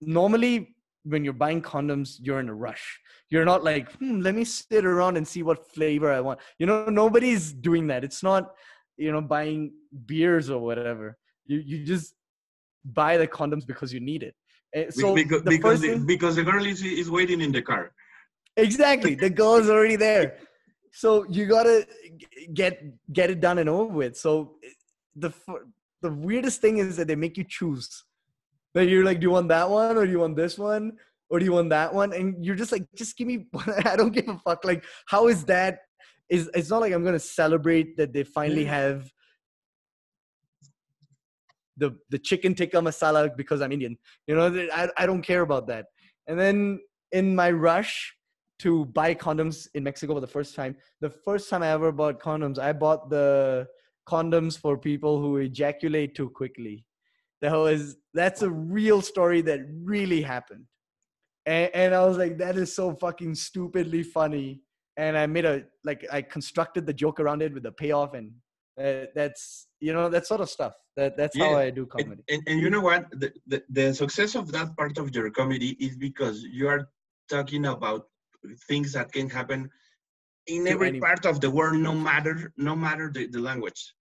normally when you're buying condoms you're in a rush you're not like hmm, let me sit around and see what flavor i want you know nobody's doing that it's not you know buying beers or whatever you you just buy the condoms because you need it Eh, so because the because the, thing, because the girl is, is waiting in the car. Exactly. The girl is already there. So you gotta get get it done and over with. So eh, the the weirdest thing is that they make you choose. That you're like, do you want that one or do you want this one or do you want that one? And you're just like, just give me. [laughs] one. I don't give a fuck. Like, how is that? Is it's not like I'm gonna celebrate that they finally have the the chicken tikka masala because I'm Indian. You know, I I don't care about that. And then in my rush to buy condoms in Mexico for the first time, the first time I ever bought condoms, I bought the condoms for people who ejaculate too quickly. That was that's a real story that really happened. And, and I was like, that is so fucking stupidly funny. And I made a like I constructed the joke around it with the payoff, and uh, that's you know that sort of stuff. That that's how I do comedy. and, and you know what? The, the, the success of that part of your comedy is because you are talking about things that can happen in every any- part of the world, no matter no matter the, the language.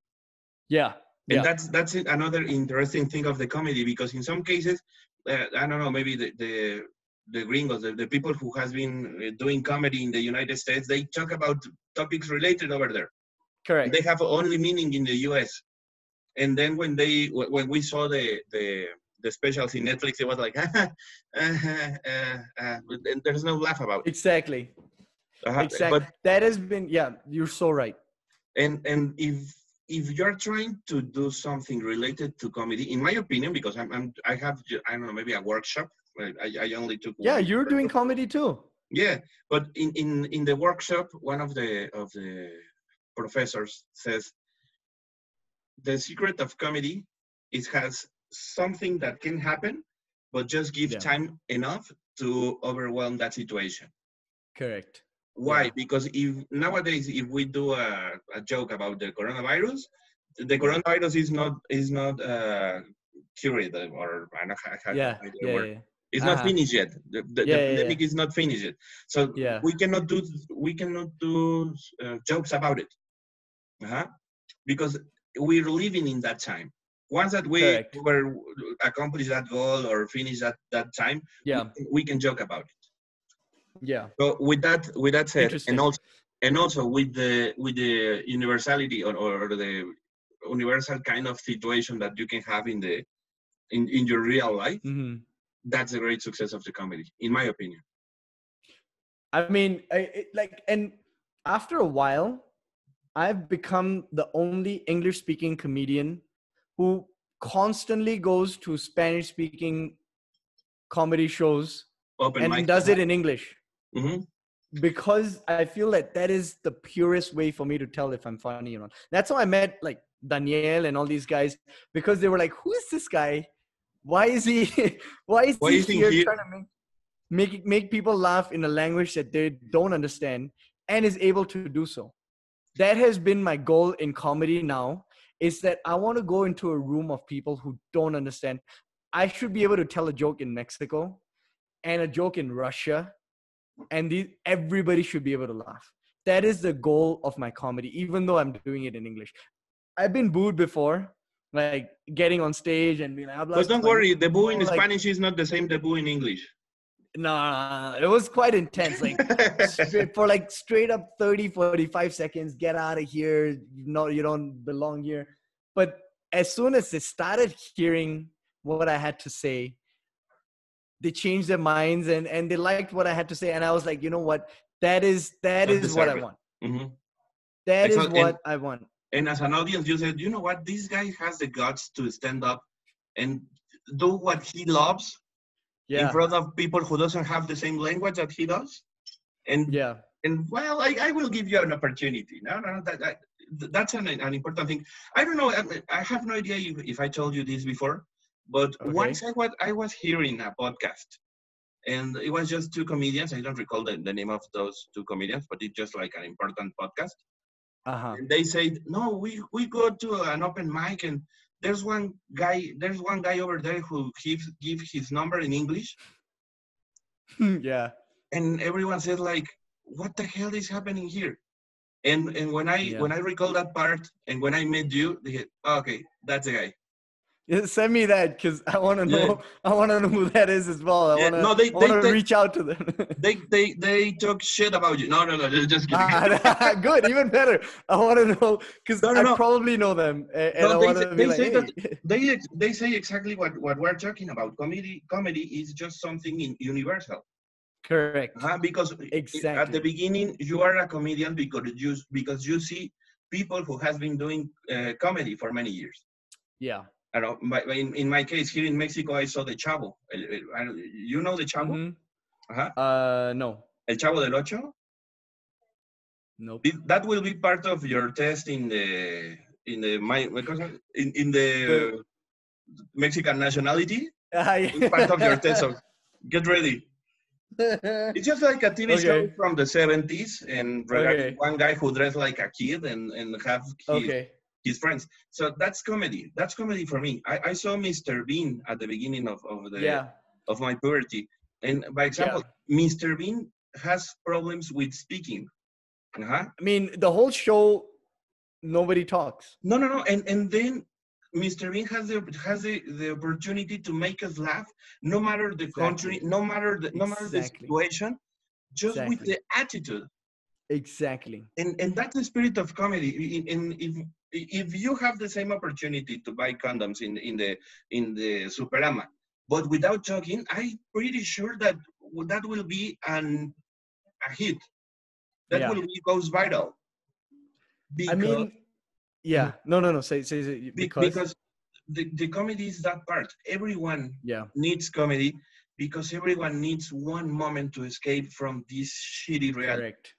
Yeah, And yeah, that's that's another interesting thing of the comedy because in some cases, uh, I don't know, maybe the the, the gringos, the, the people who has been uh, doing comedy in the United States, they talk about topics related over there. correct. They have only meaning in the U.S. And then when they when we saw the the the specials in Netflix, it was like, uh, uh, uh, and there's no laugh about it. Exactly. Uh, Exactly. But that has been yeah. You're so right. and and if if you're trying to do something related to comedy in my opinion because i'm, I'm i have i don't know maybe a workshop I, I- only took Yeah, one you're doing comedy too. yeah but in in in the workshop one of the of the professors says the secret of comedy is has something that can happen but just give Yeah. time enough to overwhelm that situation Correct. why? Yeah. Because if nowadays, if we do a, a joke about the coronavirus, the coronavirus is not is not uh, cured or I don't know how- Yeah, yeah, yeah. It's not Uh-huh. finished yet. The, the, Yeah, the yeah, pandemic is not finished yet. So Yeah. we cannot do we cannot do uh, jokes about it, uh-huh. because we're living in that time. Once that we Correct. were accomplish that goal or finish that that time, Yeah, we, can- we can joke about it. yeah, So with that, with that said, and also, and also with the with the universality or, or the universal kind of situation that you can have in the in, in your real life, hmm that's a great success of the comedy, in my opinion. I mean, I, it, like, and after a while, I've become the only English speaking comedian who constantly goes to Spanish speaking comedy shows Open and mic. does it in English hmm because I feel that that is the purest way for me to tell if I'm funny or not. That's how I met like Daniel and all these guys because they were like, "Who is this guy? Why is he? [laughs] why is Why he is he here here?" trying to make make make people laugh in a language that they don't understand and is able to do so?" That has been my goal in comedy now. Is that I want to go into a room of people who don't understand. I should be able to tell a joke in Mexico and a joke in Russia and these, everybody should be able to laugh. That is the goal of my comedy, even though I'm doing it in English. I've been booed before, like getting on stage and being like, "Hablas But don't español?" worry, the boo in Like- Spanish is not the same the boo in English. Nah, it was quite intense. Like [laughs] straight, for like straight up 30, 45 seconds, get out of here. No, you don't belong here. But as soon as they started hearing what I had to say, they changed their minds and, and they liked what I had to say. And I was like, you know what? That is that is what I want. Mhm. That is what I want. And as an audience, you said, you know what? This guy has the guts to stand up and do what he loves in front of people who doesn't have the same language that he does. And Yeah. and well, I, I will give you an opportunity. No, no, that, that that's an, an important thing. I don't know. I, I have no idea if, if I told you this before, but Okay. once I was I was hearing a podcast, and it was just two comedians. I don't recall the, the name of those two comedians, but it's just like an important podcast. Uh-huh. And they said, no, we we go to an open mic, and there's one guy there's one guy over there who gives give his number in English, yeah. and everyone said like what the hell is happening here and and when i Yeah. when i recall that part and when i met you they said, "Oh, okay that's the guy Yeah, Send me that because I want to Yeah. know. I want to know who that is as well. I Yeah, want to. no, they- they- they- reach out to them. [laughs] they they they talk shit about you no no no just kidding [laughs] Ah, Good, even better. I want to know because No, no, I no. probably know them, and, No, I they want say- they be like, say that- hey. they they say exactly what what we're talking about comedy comedy is just something in, universal correct. uh, because at the beginning you are a comedian because you because you see people who has been doing uh, comedy for many years Yeah. I don't in, in my case here in Mexico, I saw the Chavo. El- el- I You know the Chavo? Mhm. Uh-huh. Uh, no. El Chavo del Ocho? Nope. That will be part of your test in the in the my what was it? in, in the Mexican nationality. [laughs] Ah, part of your test. So get ready. [laughs] It's just like a TV show from the 70s and regarding Okay. one guy who dressed like a kid and, and have his, okay. His friends. So that's comedy. That's comedy for me. I, I saw Mr. Bean at the beginning of, of the Yeah. of my puberty. And by example, Mr. Bean has problems with speaking. Uh-huh. I mean, the whole show, nobody talks. No, no, no. And and then Mr. Bean has the has the, the opportunity to make us laugh, no matter the country, no matter the no matter the situation, just with the attitude. Exactly. And and that's the spirit of comedy. In- And if if you have the same opportunity to buy condoms in in the in the Superama, but without talking, I'm pretty sure that that will be an a hit. That Yeah. will be goes viral. I mean, yeah. No, no, no. Say, say, say because. because the, the comedy is that part. Everyone yeah. needs comedy because everyone needs one moment to escape from this shitty reality. Correct.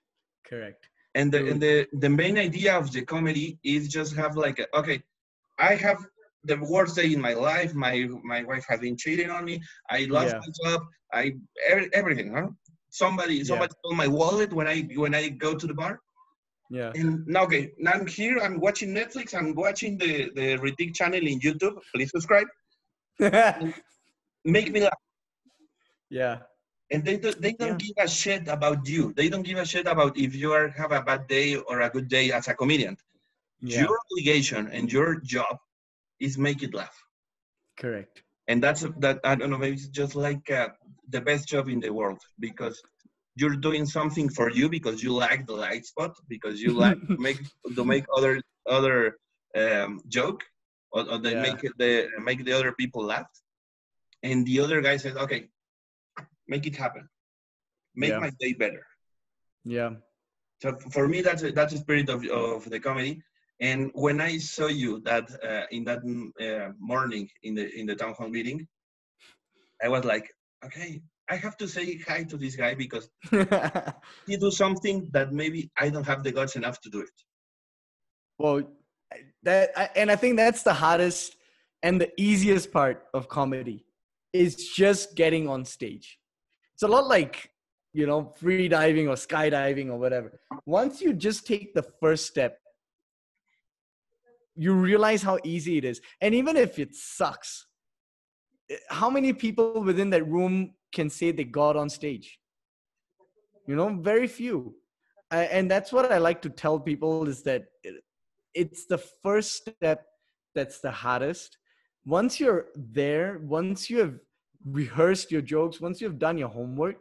Correct. And the and the, the main idea of the comedy is just have like a, okay, I have the worst day in my life. My my wife has been cheating on me. I lost Yeah. my job. I every, everything. Huh? Somebody somebody stole my wallet when I when I go to the bar. Yeah. And now, okay, now I'm here. I'm watching Netflix. I'm watching the the Ritik channel in YouTube. Please subscribe. [laughs] Make me laugh. yeah. And they do, they don't give a shit about you. They don't give a shit about if you are have a bad day or a good day as a comedian. Yeah. Your obligation and your job is make it laugh. Correct. And that's that. I don't know. Maybe it's just like uh, the best job in the world because you're doing something for you because you like the light spot because you like to make [laughs] to make other other um, joke or, or they Yeah. make the make the other people laugh, and the other guy says, "Okay, make it happen, make Yeah. my day better." Yeah. So for me, that's a, that's the spirit of, of the comedy. And when I saw you that uh, in that uh, morning in the in the town hall meeting, I was like, okay, I have to say hi to this guy because [laughs] he do something that maybe I don't have the guts enough to do it. well, that and I think that's the hardest and the easiest part of comedy is just getting on stage. It's a lot like you know free diving or skydiving or whatever. Once you just take the first step, you realize how easy it is. And even if it sucks, eh, how many people within that room can say they got on stage? You know, very few. And that's what I like to tell people is that it's the first step that's the hardest. Once you're there, once you have rehearsed your jokes, once you've done your homework,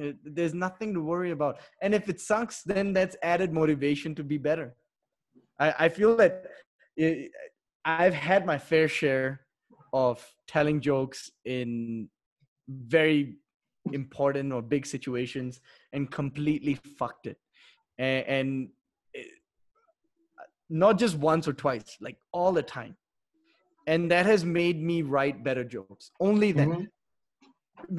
eh, there's nothing to worry about. And if it sucks, then that's added motivation to be better. I, I feel that it, I've had my fair share of telling jokes in very important or big situations and completely fucked it. And, and it, not just once or twice, like all the time. And that has made me write better jokes. Only then. Mhm.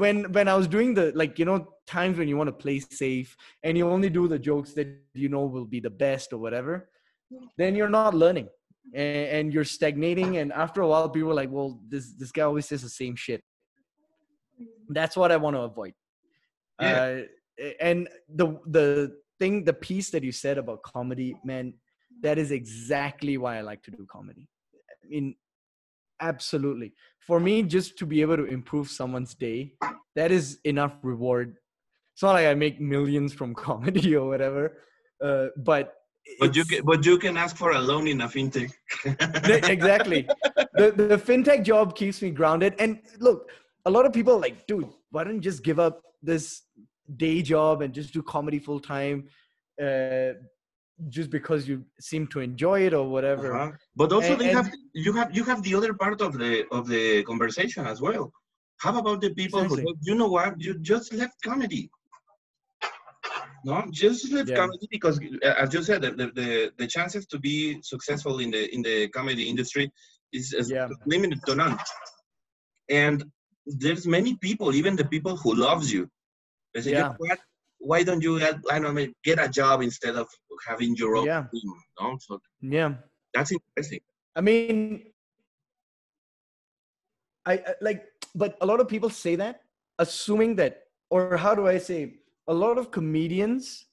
When when I was doing the like you know times when you want to play safe and you only do the jokes that you know will be the best or whatever, then you're not learning and, and you're stagnating. And after a while, people are like, "Well, this this guy always says the same shit." That's what I want to avoid. Yeah. Uh, and the the thing, the piece that you said about comedy, man, that is exactly why I like to do comedy. I mean, absolutely. For me, just to be able to improve someone's day, that is enough reward. It's not like I make millions from [laughs] comedy or whatever, uh, but But you can, but you can ask for a loan in a fintech. [laughs] exactly. The, the fintech job keeps me grounded. And look, a lot of people are like, dude, why don't you just give up this day job and just do comedy full time? Uh, just because you seem to enjoy it or whatever. Uh-huh. But also, And- they and- have you have you have the other part of the of the conversation as well. How about the people Exactly. who you know what you just left comedy? No, just left Yeah. comedy because, uh, as you said, the, the, the, the chances to be successful in the in the comedy industry is, is Yeah. limited to none. And there's many people, even the people who loves you, they say, you Yeah. know what? Why don't you get, I don't know, get a job instead of having your own Yeah. team? No? So Yeah. that's interesting. I mean, I I- like, but a lot of people say that, assuming that, or how do I say, a lot of comedians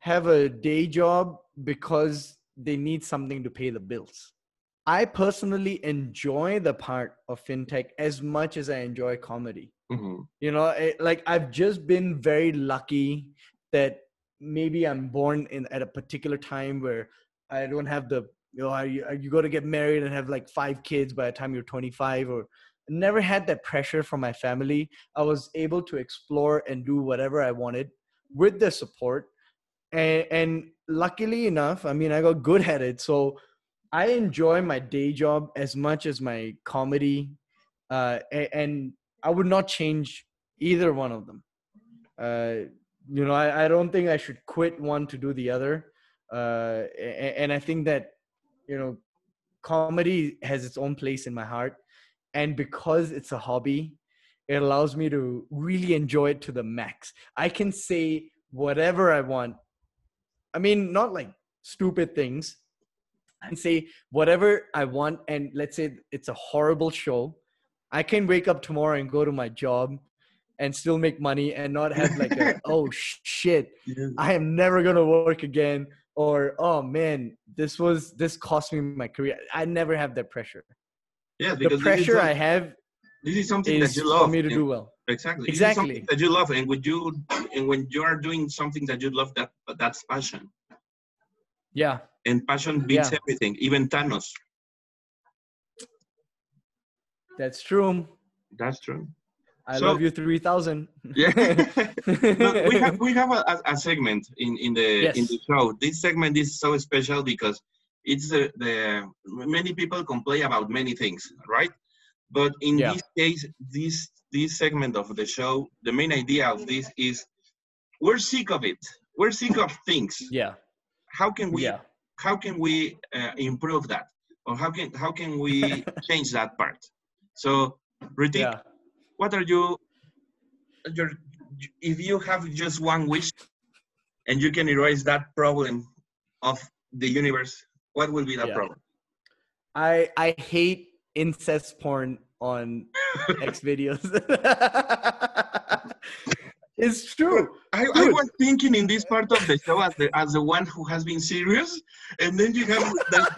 have a day job because they need something to pay the bills. I personally enjoy the part of fintech as much as I enjoy comedy. Mhm. you know it, like i've just been very lucky that maybe i'm born in at a particular time where i don't have the you know you, you got to get married and have like five kids by the time you're 25 or never had that pressure from my family. I was able to explore and do whatever i wanted with the support. And, and luckily enough i mean i got good at it. So i enjoy my day job as much as my comedy uh, and I would not change either one of them. Uh, you know, I, I don't think I should quit one to do the other. Uh, and I think that, you know, comedy has its own place in my heart. And because it's a hobby, it allows me to really enjoy it to the max. I can say whatever I want. I mean, not like stupid things. Can say whatever I want. And let's say it's a horrible show. I can wake up tomorrow and go to my job and still make money and not have like a, [laughs] oh shit, I am never gonna work again. Or oh man, this was this cost me my career. I never have that pressure. Yeah, The pressure I have this is something is that you love. for me to and- do well. Exactly. This is something Exactly. that you love, and when you and when you are doing something that you love, that that's passion, Yeah, and passion beats Yeah. everything, even Thanos. that's true. That's true. I So- love you three thousand. Yeah. [laughs] But we have we have a, a, segment in in the in the show. This segment is so special because it's the, the many people complain about many things, right? But in Yeah. this case, this this segment of the show, the main idea of this is we're sick of it. we're sick of things. Yeah. How can we Yeah. How can we uh, improve that, or how can how can we [laughs] change that part? So, Ritik, Yeah. what are you? Your, if you have just one wish, and you can erase that problem of the universe, what will be that Yeah. problem? I I hate incest porn on [laughs] X videos. [laughs] it's true. I, I was thinking in this part of the show as the as the one who has been serious, and then you have [laughs] that.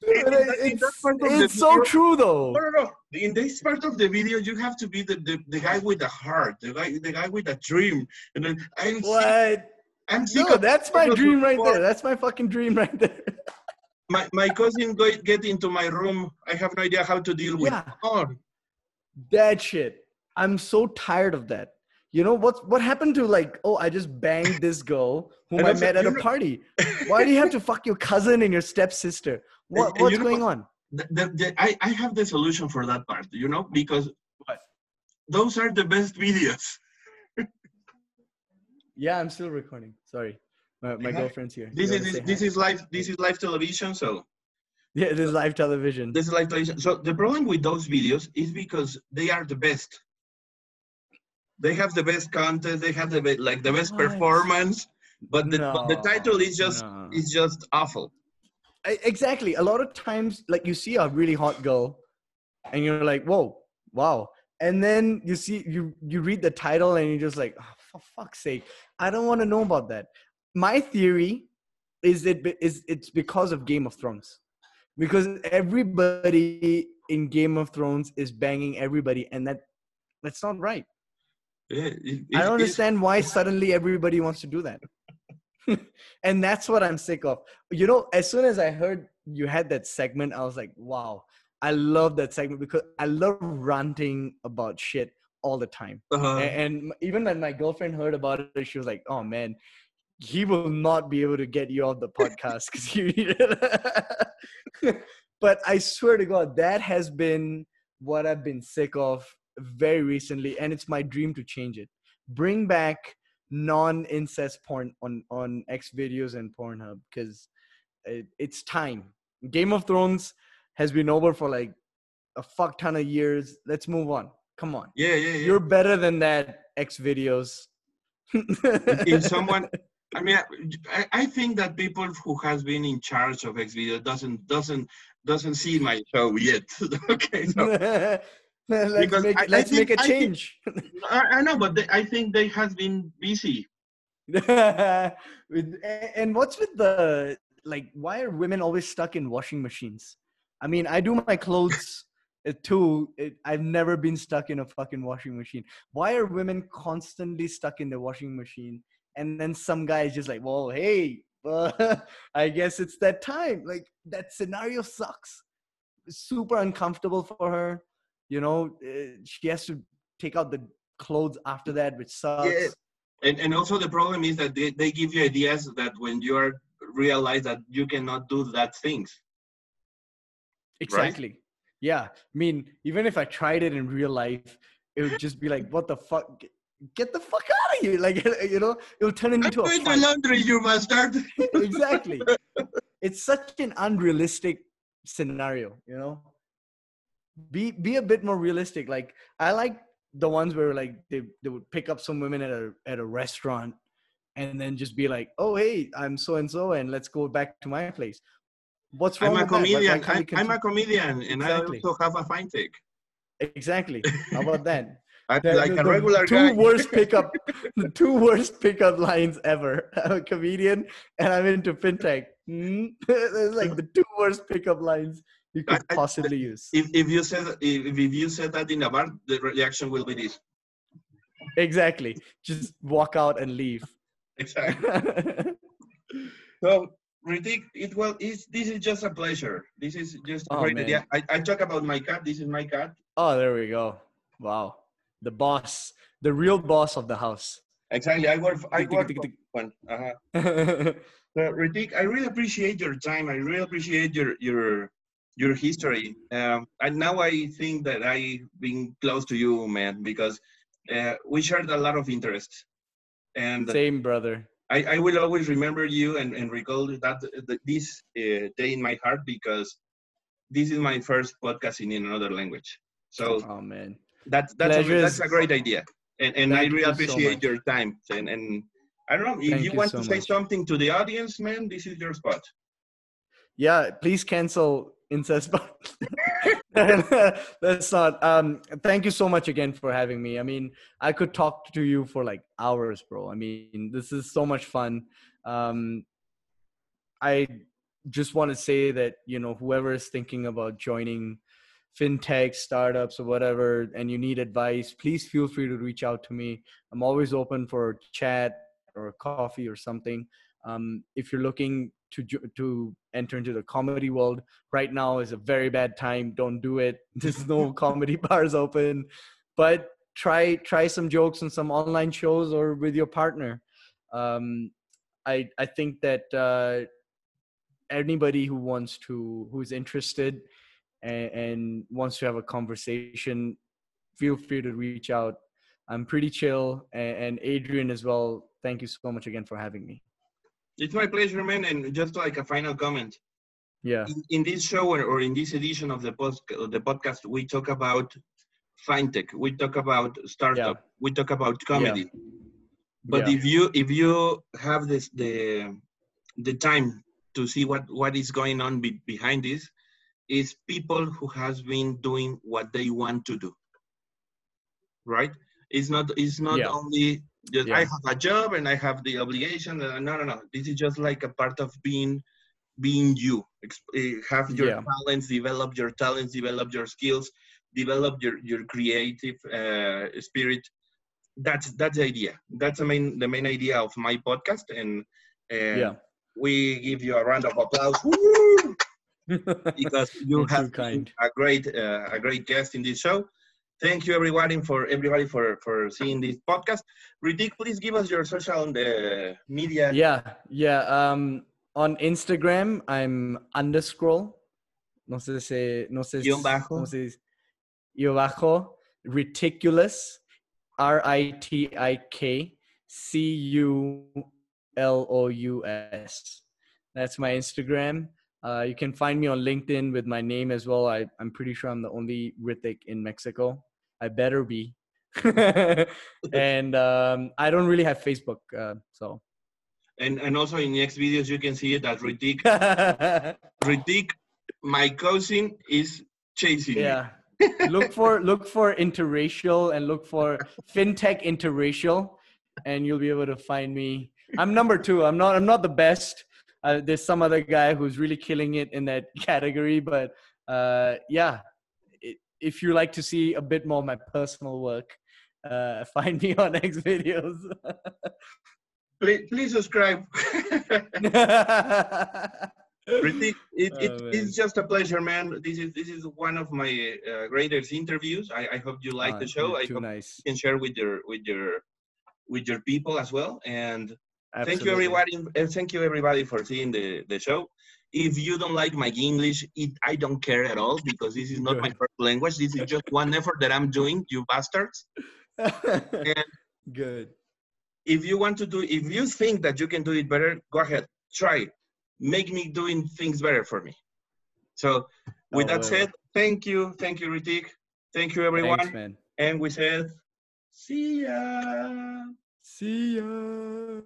Dude, in that- in it's that part of the it's so video- true though. No, no, no. In this part of the video, you have to be the, the, the guy with the heart, the guy the guy with a dream, and then I'm sick, What? I'm sick No, that's my dream right before- there. That's my fucking dream right there. my, my cousin go, get into my room. I have no idea how to deal with Yeah. porn. That shit. I'm so tired of that. You know what? What happened to like? Oh, I just banged this girl whom I met at a party. [laughs] Why do you have to fuck your cousin and your stepsister? What, and what's going on? The, the, the, I, I have the solution for that part, you know, because What? those are the best videos. [laughs] Yeah, I'm still recording. Sorry, my, my Yeah. girlfriend's here. This You is this, this is live this is live television, so [laughs] yeah, this is live television. this is live television. So the problem with those videos is because they are the best. They have the best content. They have the be- like the best What? performance, but the, but the title is just no. is just awful. Exactly. A lot of times, like you see a really hot girl, and you're like, "Whoa, wow!" And then you see you you read the title, and you're just like, oh, "For fuck's sake, I don't want to know about that." My theory is it is it's because of Game of Thrones, because everybody in Game of Thrones is banging everybody, and that that's not right. Yeah, it- I don't understand why suddenly everybody wants to do that. [laughs] and that's what I'm sick of. You know, as soon as I heard you had that segment, I was like, wow, I love that segment because I love ranting about shit all the time. uh, A- and even when my girlfriend heard about it, she was like, oh man, he will not be able to get you off the podcast because you need it. [laughs] but I swear to God, that has been what I've been sick of very recently, and it's my dream to change it. Bring back non-incest porn on on X videos and Pornhub because it, it's time. Game of Thrones has been over for like a fuck ton of years. Let's move on. Come on. yeah, yeah, yeah. You're better than that, X videos. if someone i mean I, I think that people who has been in charge of xvideo doesn't doesn't doesn't see my show yet [laughs] okay so [laughs] let's make, I- I let's think- make a I think- change. I, I know but they, i think they has been busy [laughs] With- and what's with the like? Why are women always stuck in washing machines? I mean, I do my clothes uh, too. It, I've never been stuck in a fucking washing machine. Why are women constantly stuck in the washing machine? And then some guy is just like, "Well, hey, uh, [laughs] I guess it's that time." Like that scenario sucks. Super uncomfortable for her. You know, uh, she has to take out the clothes after that, which sucks. and, and also the problem is that they, they give you ideas that when you are realize that you cannot do that things Exactly. Yeah. I mean, even if I tried it in real life, it would just be like, what the fuck? Get- the fuck out of here. [laughs] Like, [laughs] you know, it will turn i'm into a doing the fight. laundry you bastard [laughs] exactly. It's such an unrealistic scenario, you know? Be be a bit more realistic. Like I like the ones where like they, they would pick up some women at a at a restaurant and then just be like, oh hey, I'm so and so and let's go back to my place. What's wrong i'm a with that? Why- why comedian can't we I, i'm a comedian and Exactly. i also have a fintech Exactly. How about that? I'm The- like the- a regular two guy worst pickup, [laughs] the two worst pickup lines ever. [laughs] I'm a comedian and I'm into fintech. [laughs] Mm? Like the two worst pickup lines you could I- I- possibly use. if, if you said if, if you said that in a bar the reaction will be this Exactly. Just walk out and leave. exactly So, Ritik, it well, it's, this is just a pleasure. This is just a Oh, great man. idea. I, I talk about my cat. This is my cat. oh, there we go. Wow. The boss, the real boss of the house. Exactly. I work. I work tick, for tick. one. Uh-huh. [laughs] So, Ritik, I really appreciate your time. I really appreciate your your your history. Um, and now I think that I've been close to you, man, because uh, we shared a lot of interests. And Same, brother. I, I will always remember you and, and recall that, that this uh, day in my heart because this is my first podcast in another language. So Oh man. That's that's a, that's a great idea, and and I really you so appreciate much. your time. And and I don't know if Thank you you want so to say something to the audience, man. This is your spot. Yeah, please cancel incest. [laughs] [laughs] That's not. Um, thank you so much again for having me. I mean, I could talk to you for like hours, bro. I mean, this is so much fun. Um, I just want to say that you know whoever is thinking about joining fintech startups or whatever, and you need advice, please feel free to reach out to me. I'm always open for chat or coffee or something. Um, if you're looking to to enter into the comedy world, right now is a very bad time. Don't do it. [laughs] There's no comedy [laughs] bars open, but try try some jokes on some online shows or with your partner. Um, I I think that uh, anybody who wants to who's interested and, and wants to have a conversation, feel free to reach out. I'm pretty chill, and, and Adrian as well. Thank you so much again for having me. It's my pleasure, man. And just like a final comment, Yeah, in, in this show or, or in this edition of the post the podcast, we talk about fintech, we talk about startup, we talk about comedy. But Yeah. if you if you have this the the time to see what what is going on be, behind this, is people who has been doing what they want to do. Right? It's not it's not Yeah. only just I have a job and I have the obligation. No, no, no. This is just like a part of being being you. Eh, Have your Yeah. talents, develop your talents, develop your skills, develop your your creative uh, spirit that's that's the idea. That's the main the main idea of my podcast, and yeah. we give you a round of applause Woo! [laughs] because you have kind. a great uh, a great guest in this show. Thank you everybody for everybody for for seeing this podcast. Ritik, please give us your social uh, media. Yeah, yeah. Um, on Instagram, I'm underscroll. No sé si, no sé Guión bajo. ¿cómo se dice? Guión bajo. Ritikculous. R I T I K C U L O U S. That's my Instagram. Uh, you can find me on LinkedIn with my name as well. I, I'm pretty sure I'm the only Ritik in Mexico. I better be. [laughs] [laughs] and um, I don't really have Facebook, uh, so. And and also in next videos you can see it that Ritik [laughs] Ritik, my cousin is chasing me. yeah look for look for interracial and look for fintech interracial and you'll be able to find me i'm number two i'm not i'm not the best uh, there's some other guy who's really killing it in that [laughs] category but uh, yeah i- if you like to see a bit more of my personal work uh, [laughs] find me on [laughs] X videos. Please, please subscribe. Ritik, it, it, Oh, it's just a pleasure, man. This is this is one of my uh, greatest interviews. I, I hope you like Ah, the show. I hope nice. you can share with your with your with your people as well. And thank you everybody. And thank you everybody for seeing the the show. If you don't like my English, it, I don't care at all because this is not my first language. This is just one effort that I'm doing. You bastards. [laughs] Good. if you want to do if you think that you can do it better go ahead try make me doing things better for me so with Oh, that well. said thank you thank you ritik thank you everyone Thanks, and we said see ya See ya.